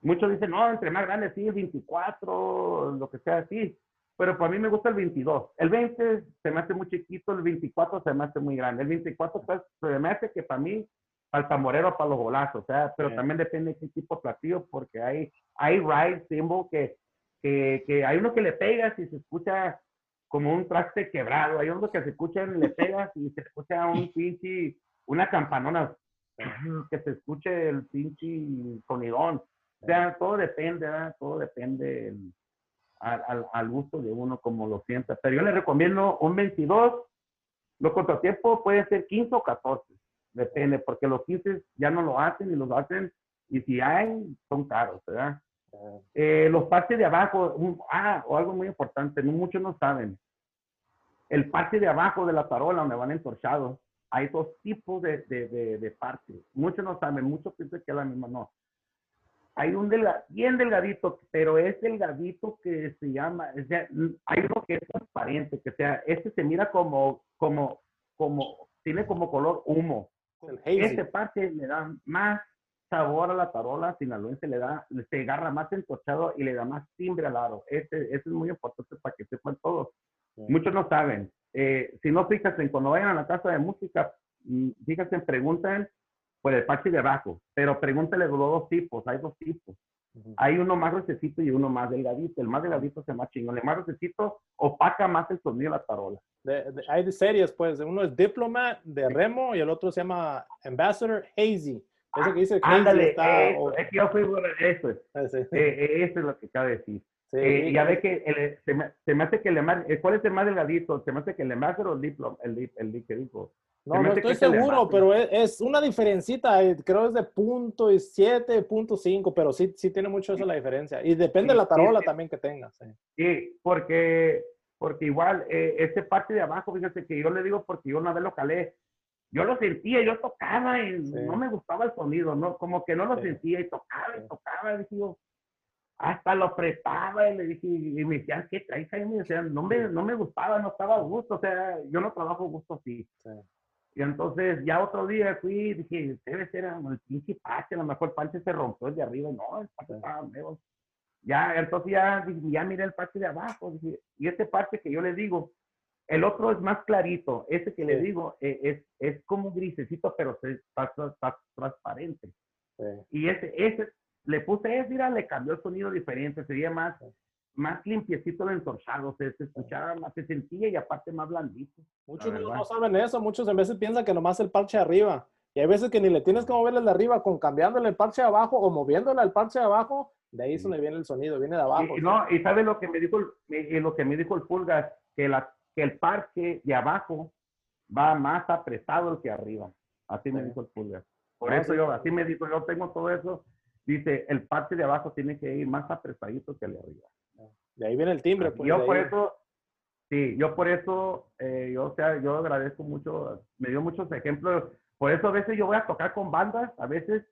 muchos dicen, no, entre más grande, sí, el 24, lo que sea así. Pero para mí me gusta el 22. El 20 se me hace muy chiquito, el 24 se me hace muy grande. El 24 pues, se me hace que para mí, para el tamborero, para los golazos, o sea, pero Sí. también depende de qué tipo de platillo, porque hay, hay ride cymbal que, que, que hay uno que le pegas y se escucha como un traste quebrado, hay otro que se escucha, le pegas y se escucha un pinche, una campanona, que se escuche el pinche sonidón. O sea, todo depende, ¿verdad? todo depende el- al, al- gusto de uno como lo sienta. Pero yo le recomiendo un 22. Los contratiempos pueden ser 15 o 14. Depende, porque los 15 ya no lo hacen y los hacen. Y si hay, son caros, ¿verdad? Eh, los parches de abajo, un- ah, o algo muy importante, no muchos no saben. El parche de abajo de la tarola donde van entorchados, hay dos tipos de, de, de, de parches. Muchos no saben, muchos piensan que es la misma, no. Hay un delga, bien delgadito, pero es delgadito que se llama, o sea, hay uno que es transparente, que sea, este se mira como, como, como, tiene como color humo. Este parche le da más sabor a la tarola sinaloense, le da, se agarra más entorchado y le da más timbre al aro. Este, este es muy importante para que sepan todos. Muchos no saben. Eh, si no fíjense, cuando vayan a la casa de música, mm, fíjense, pregunten por el parche de abajo, pero pregúntenle los dos tipos, hay dos tipos. Hay uno más gruesecito y uno más delgadito. El más delgadito se más chingón. El más gruesecito opaca más el sonido de la tarola. De- de- hay de series, pues. Uno es Diplomat de Remo y el otro se llama Ambassador Hazy. Ese que dice Hazy Ándale, está- eso, o- es que yo fui por eso. es. eh, sí, Eh, eh, eso es lo que cabe decir. Sí. Eh, ya ve que el- se, me, se me hace que de más, eh, ¿cuál es el más delgadito? Se me hace que más o el diplo, el, el que dijo. No, se no estoy seguro, pero es, es una diferencita, eh, creo es de punto y siete, punto cinco, pero sí, sí tiene mucho eso la diferencia. Y depende de la Sí, tarola sí. también que tengas. sí. Sí, porque, porque igual, eh, ese parte de abajo, fíjate que yo le digo porque yo una vez lo calé, yo lo sentía, yo tocaba y Sí. no me gustaba el sonido, ¿no? Como que no lo Sí. sentía y tocaba y Sí. tocaba, y dije yo, hasta lo apretaba y le dije, y me decían, ¿qué traes ahí? Me decían, no me, no me gustaba, no estaba a gusto, o sea, yo no trabajo a gusto así. Sí. Y entonces ya otro día fui y dije, debe ser el pinche parche, a lo mejor el parche se rompió el de arriba, y no, el parche estaba nuevo. Ya, entonces ya, ya miré el parche de abajo, dije, y este parche que yo le digo, el otro es más clarito, ese que le Sí. digo eh, es, es como grisecito, pero se- está, está- está transparente. Sí. Y ese, ese, le puse ese, mira, le cambió el sonido diferente, sería más, más limpiecito el entorchado, se, se escuchaba más, se sentía y aparte más blandito. Muchos no, saben eso, muchos en veces piensan que nomás el parche arriba. Y hay veces que ni le tienes que moverle de arriba, con cambiándole el parche de abajo o moviéndole el parche de abajo, de ahí es donde viene el sonido, viene de abajo. Y, no, y sabe lo que me dijo el, me- lo que me dijo el Pulgas, que, la, que el parche de abajo va más apretado que arriba. Así me Sí. dijo el Pulgas. Por No, eso sí. yo, así me dijo, yo tengo todo eso. Dice, el parche de abajo tiene que ir más apretadito que el de arriba. De ahí viene el timbre. Pues, yo de por ahí. eso, sí, yo por eso, eh, yo, o sea, yo agradezco mucho, me dio muchos ejemplos. Por eso a veces yo voy a tocar con bandas, a veces,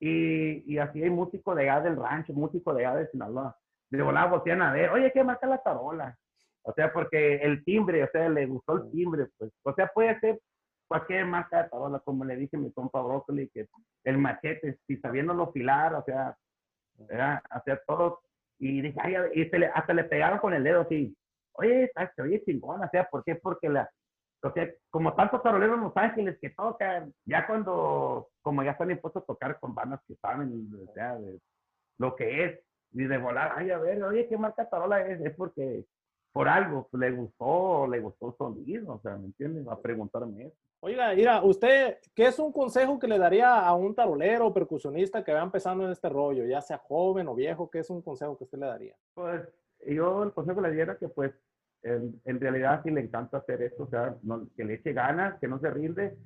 y, y así hay músicos de allá del rancho, músicos de allá de Sinaloa. De volada voltean a ver, oye, ¿qué marca la tarola? O sea, porque el timbre, o sea, le gustó el timbre, pues. O sea, puede ser cualquier marca de tarola, como le dije a mi compa Brócoli, que el machete, si sabiéndolo filar, o sea, hacer todo. Y dije, ay, y le, hasta le pegaron con el dedo así. Oye, se oye chingón, o sea, ¿por qué? Porque la, o sea, como tantos taroleros en Los Ángeles que tocan, ya cuando, como ya están impuestos a tocar con bandas que saben, o sea, de lo que es, y de volar, ay, a ver, oye, ¿qué marca tarola es? Es porque por algo pues, le gustó, le gustó el sonido, o sea, ¿me entiendes? Va a preguntarme eso. Oiga, mira, usted, ¿qué es un consejo que le daría a un tarolero o percusionista que va empezando en este rollo, ya sea joven o viejo? ¿Qué es un consejo que usted le daría? Pues yo el consejo que le diera que pues en, en realidad si le encanta hacer esto, o sea, no- que le eche ganas, que no se rinde,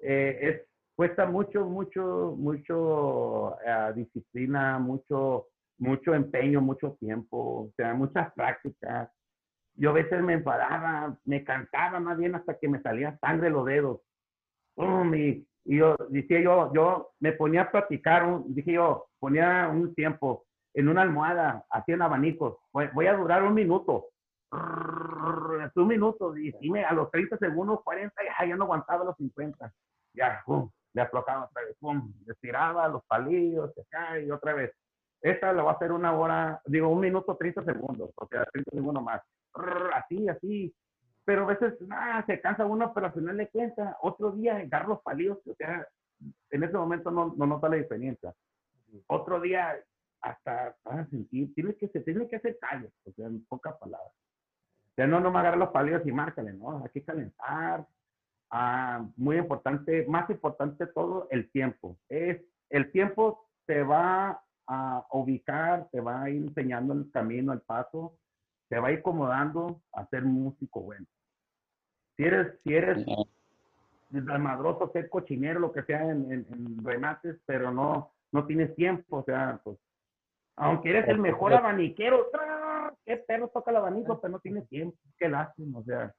eh, es, cuesta mucho, mucho, mucho eh, disciplina, mucho, mucho empeño, mucho tiempo, o sea, muchas prácticas. Yo a veces me enfadaba, me cansaba más bien hasta que me salía sangre los dedos. y, y yo, decía yo, yo me ponía a practicar, un, dije yo, ponía un tiempo en una almohada, hacía un abanico, voy, voy a durar un minuto, un minuto, y, y me, a los 30 segundos, 40, ya, ya no aguantaba los 50, ya, pum, le aflojaba otra vez, pum, le tiraba los palillos, cae y otra vez. Esta la va a hacer una hora, digo, un minuto, 30 segundos, o sea, 30 segundos más. Así, así. Pero a veces, nada, se cansa uno, pero al final le cuenta. Otro día, agarra los palillos, o sea, en ese momento no, no nota la diferencia. Otro día, hasta para sentir, tiene que, se tiene que hacer callos, o sea, en pocas palabras. O sea, no, no me agarra los palillos y márcale, ¿no? Hay que calentar, Ah, muy importante, más importante todo, el tiempo. Es, el tiempo te va a ubicar, te va a ir enseñando el camino, el paso, te va a ir acomodando a ser músico bueno. Si eres, si eres madroso, ser cochinero, lo que sea en, en, remates, pero no, no tienes tiempo, o sea, pues, aunque eres el mejor abaniquero, qué perro toca el abanico, pero no tienes tiempo, qué lástima, o sea,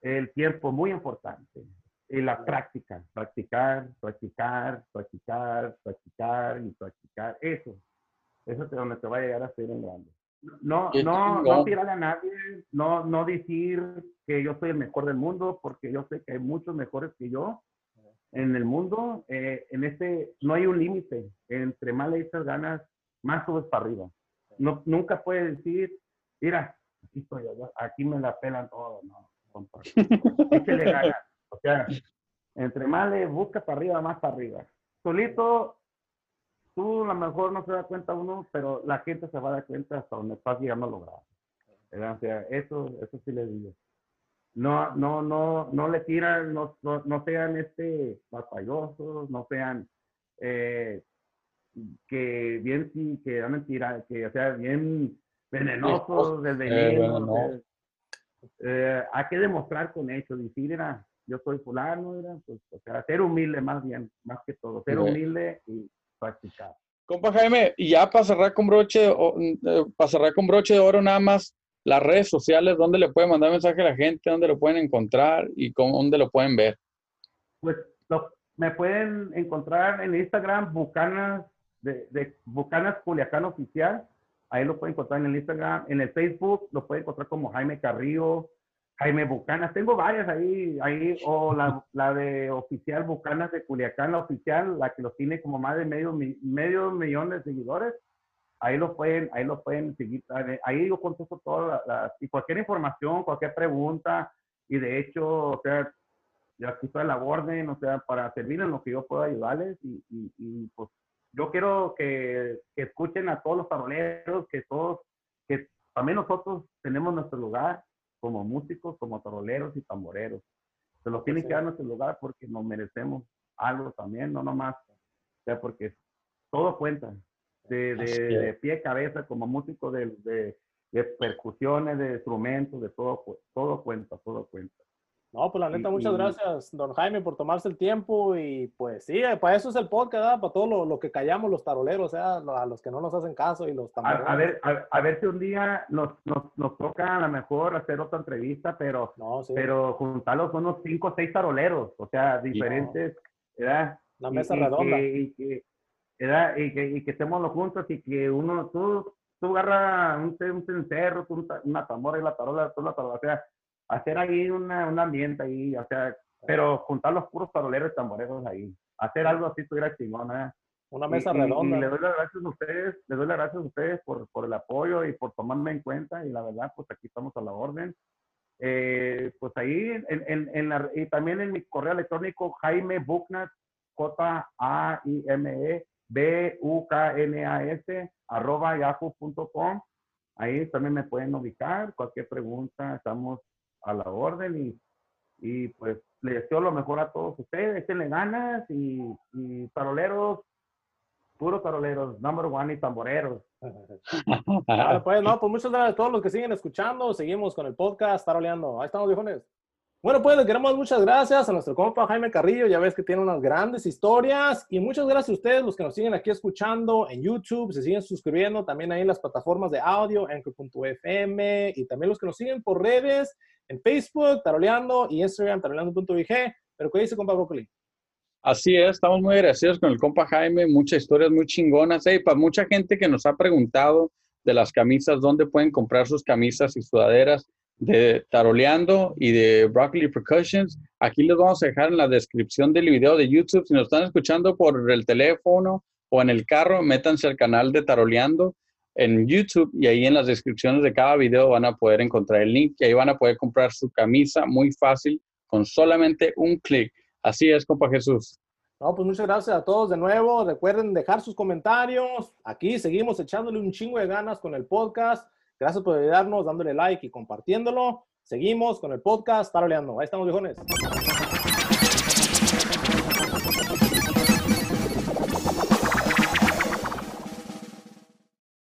el tiempo muy importante. Y la práctica, practicar, practicar, practicar, practicar y practicar. Eso, eso es donde te va a llegar a ser en grande. No, no, no tirarle a nadie, no, no decir que yo soy el mejor del mundo, porque yo sé que hay muchos mejores que yo en el mundo. Eh, en este, no hay un límite. Entre más le echas ganas, más subes para arriba. No, nunca puedes decir, mira, aquí estoy, aquí me la pelan todo. No, O sea, entre más le busca para arriba, más para arriba. Solito, tú a lo mejor no se da cuenta uno, pero la gente se va a dar cuenta hasta donde estás llegando a lograr. O sea, eso, eso sí le digo. No, no, no, no le tiran, no, no, sean este batallosos, no sean eh, que bien sí, que dan mentira, que o sea bien venenosos, desde eh, eh, hay que demostrar con hechos, decir, era, yo soy fulano, era, pues, o sea, ser humilde más bien, más que todo, ser humilde y practicar. Compa Jaime, y ya para cerrar con broche, eh, para cerrar con broche de oro nada más, las redes sociales, ¿dónde le pueden mandar mensaje a la gente? ¿Dónde lo pueden encontrar? ¿Y cómo, dónde lo pueden ver? Pues me pueden encontrar en Instagram, Bucanas, de, de Bucanas Culiacán Oficial. Ahí lo pueden encontrar en el Instagram, en el Facebook, lo pueden encontrar como Jaime Carrillo, Jaime Bucanas. Tengo varias ahí, ahí o la, la, de oficial Bucanas de Culiacán, la oficial, la que los tiene como más de medio, medio millón de seguidores. Ahí lo pueden, ahí lo pueden seguir. Ahí yo contesto todas las, y cualquier información, cualquier pregunta. Y de hecho, o sea, yo aquí estoy a la orden, o sea, para servir en lo que yo pueda ayudarles y, y, y pues yo quiero que, escuchen a todos los taroleros, que todos, que también nosotros tenemos nuestro lugar como músicos, como taroleros y tamboreros. Se los tienen que dar nuestro lugar porque nos merecemos algo también, no nomás, o sea, porque todo cuenta, de, de, pie a cabeza, como músico de, de, de percusiones, de instrumentos, de todo, todo cuenta, todo cuenta. No, pues la neta, muchas gracias, don Jaime, por tomarse el tiempo y pues sí, para eso es el podcast, para todo lo, que callamos los taroleros, o sea, a los que no nos hacen caso y los también. A, ver, a, ver si un día nos, nos, nos, toca a lo mejor hacer otra entrevista, pero, pero juntarlos unos cinco o seis taroleros, o sea, diferentes, ¿verdad? La mesa redonda. Y que, ¿verdad? Y que, y que estemos los juntos y que uno, tú, tú agarras un, un cencerro, una tambora y la tarola, tú la tarola, o sea, hacer ahí una, un ambiente ahí, o sea, pero juntar los puros taroleros y tamboreros ahí. Hacer algo así tuviera chingón, ¿eh? Una mesa redonda. Y, le doy las gracias a ustedes, le doy las gracias a ustedes por, por el apoyo y por tomarme en cuenta. Y la verdad, pues aquí estamos a la orden. Eh, pues ahí, en, en, en la, y también en mi correo electrónico, Jaime Bucknas, J-A-I-M-E, B-U-K-N-A-S, arroba yahoo.com. Ahí también me pueden ubicar. Cualquier pregunta, estamos a la orden y, y pues les deseo lo mejor a todos ustedes, échenle ganas y, y taroleros, puros taroleros, number one y tamboreros. pues, no, pues muchas gracias a todos los que siguen escuchando, seguimos con el podcast, taroleando, ahí estamos viejones. Bueno, pues le queremos muchas gracias a nuestro compa Jaime Carrillo. Ya ves que tiene unas grandes historias. Y muchas gracias a ustedes, los que nos siguen aquí escuchando en YouTube, se siguen suscribiendo también ahí en las plataformas de audio, Anchor.fm, y también los que nos siguen por redes en Facebook, Taroleando, y Instagram, taroleando.vg. Pero ¿qué dice, compa Broccoli? Así es, estamos muy agradecidos con el compa Jaime, muchas historias muy chingonas. Hey, para mucha gente que nos ha preguntado de las camisas, dónde pueden comprar sus camisas y sudaderas de Taroleando y de Broccoli Percussions, aquí les vamos a dejar en la descripción del video de YouTube. Si nos están escuchando por el teléfono o en el carro, métanse al canal de Taroleando en YouTube y ahí en las descripciones de cada video van a poder encontrar el link y ahí van a poder comprar su camisa muy fácil con solamente un clic. Así es, compa Jesús. No, pues muchas gracias a todos de nuevo. Recuerden dejar sus comentarios. Aquí seguimos echándole un chingo de ganas con el podcast. Gracias por ayudarnos, dándole like y compartiéndolo. Seguimos con el podcast Taroleando. Ahí estamos, viejones.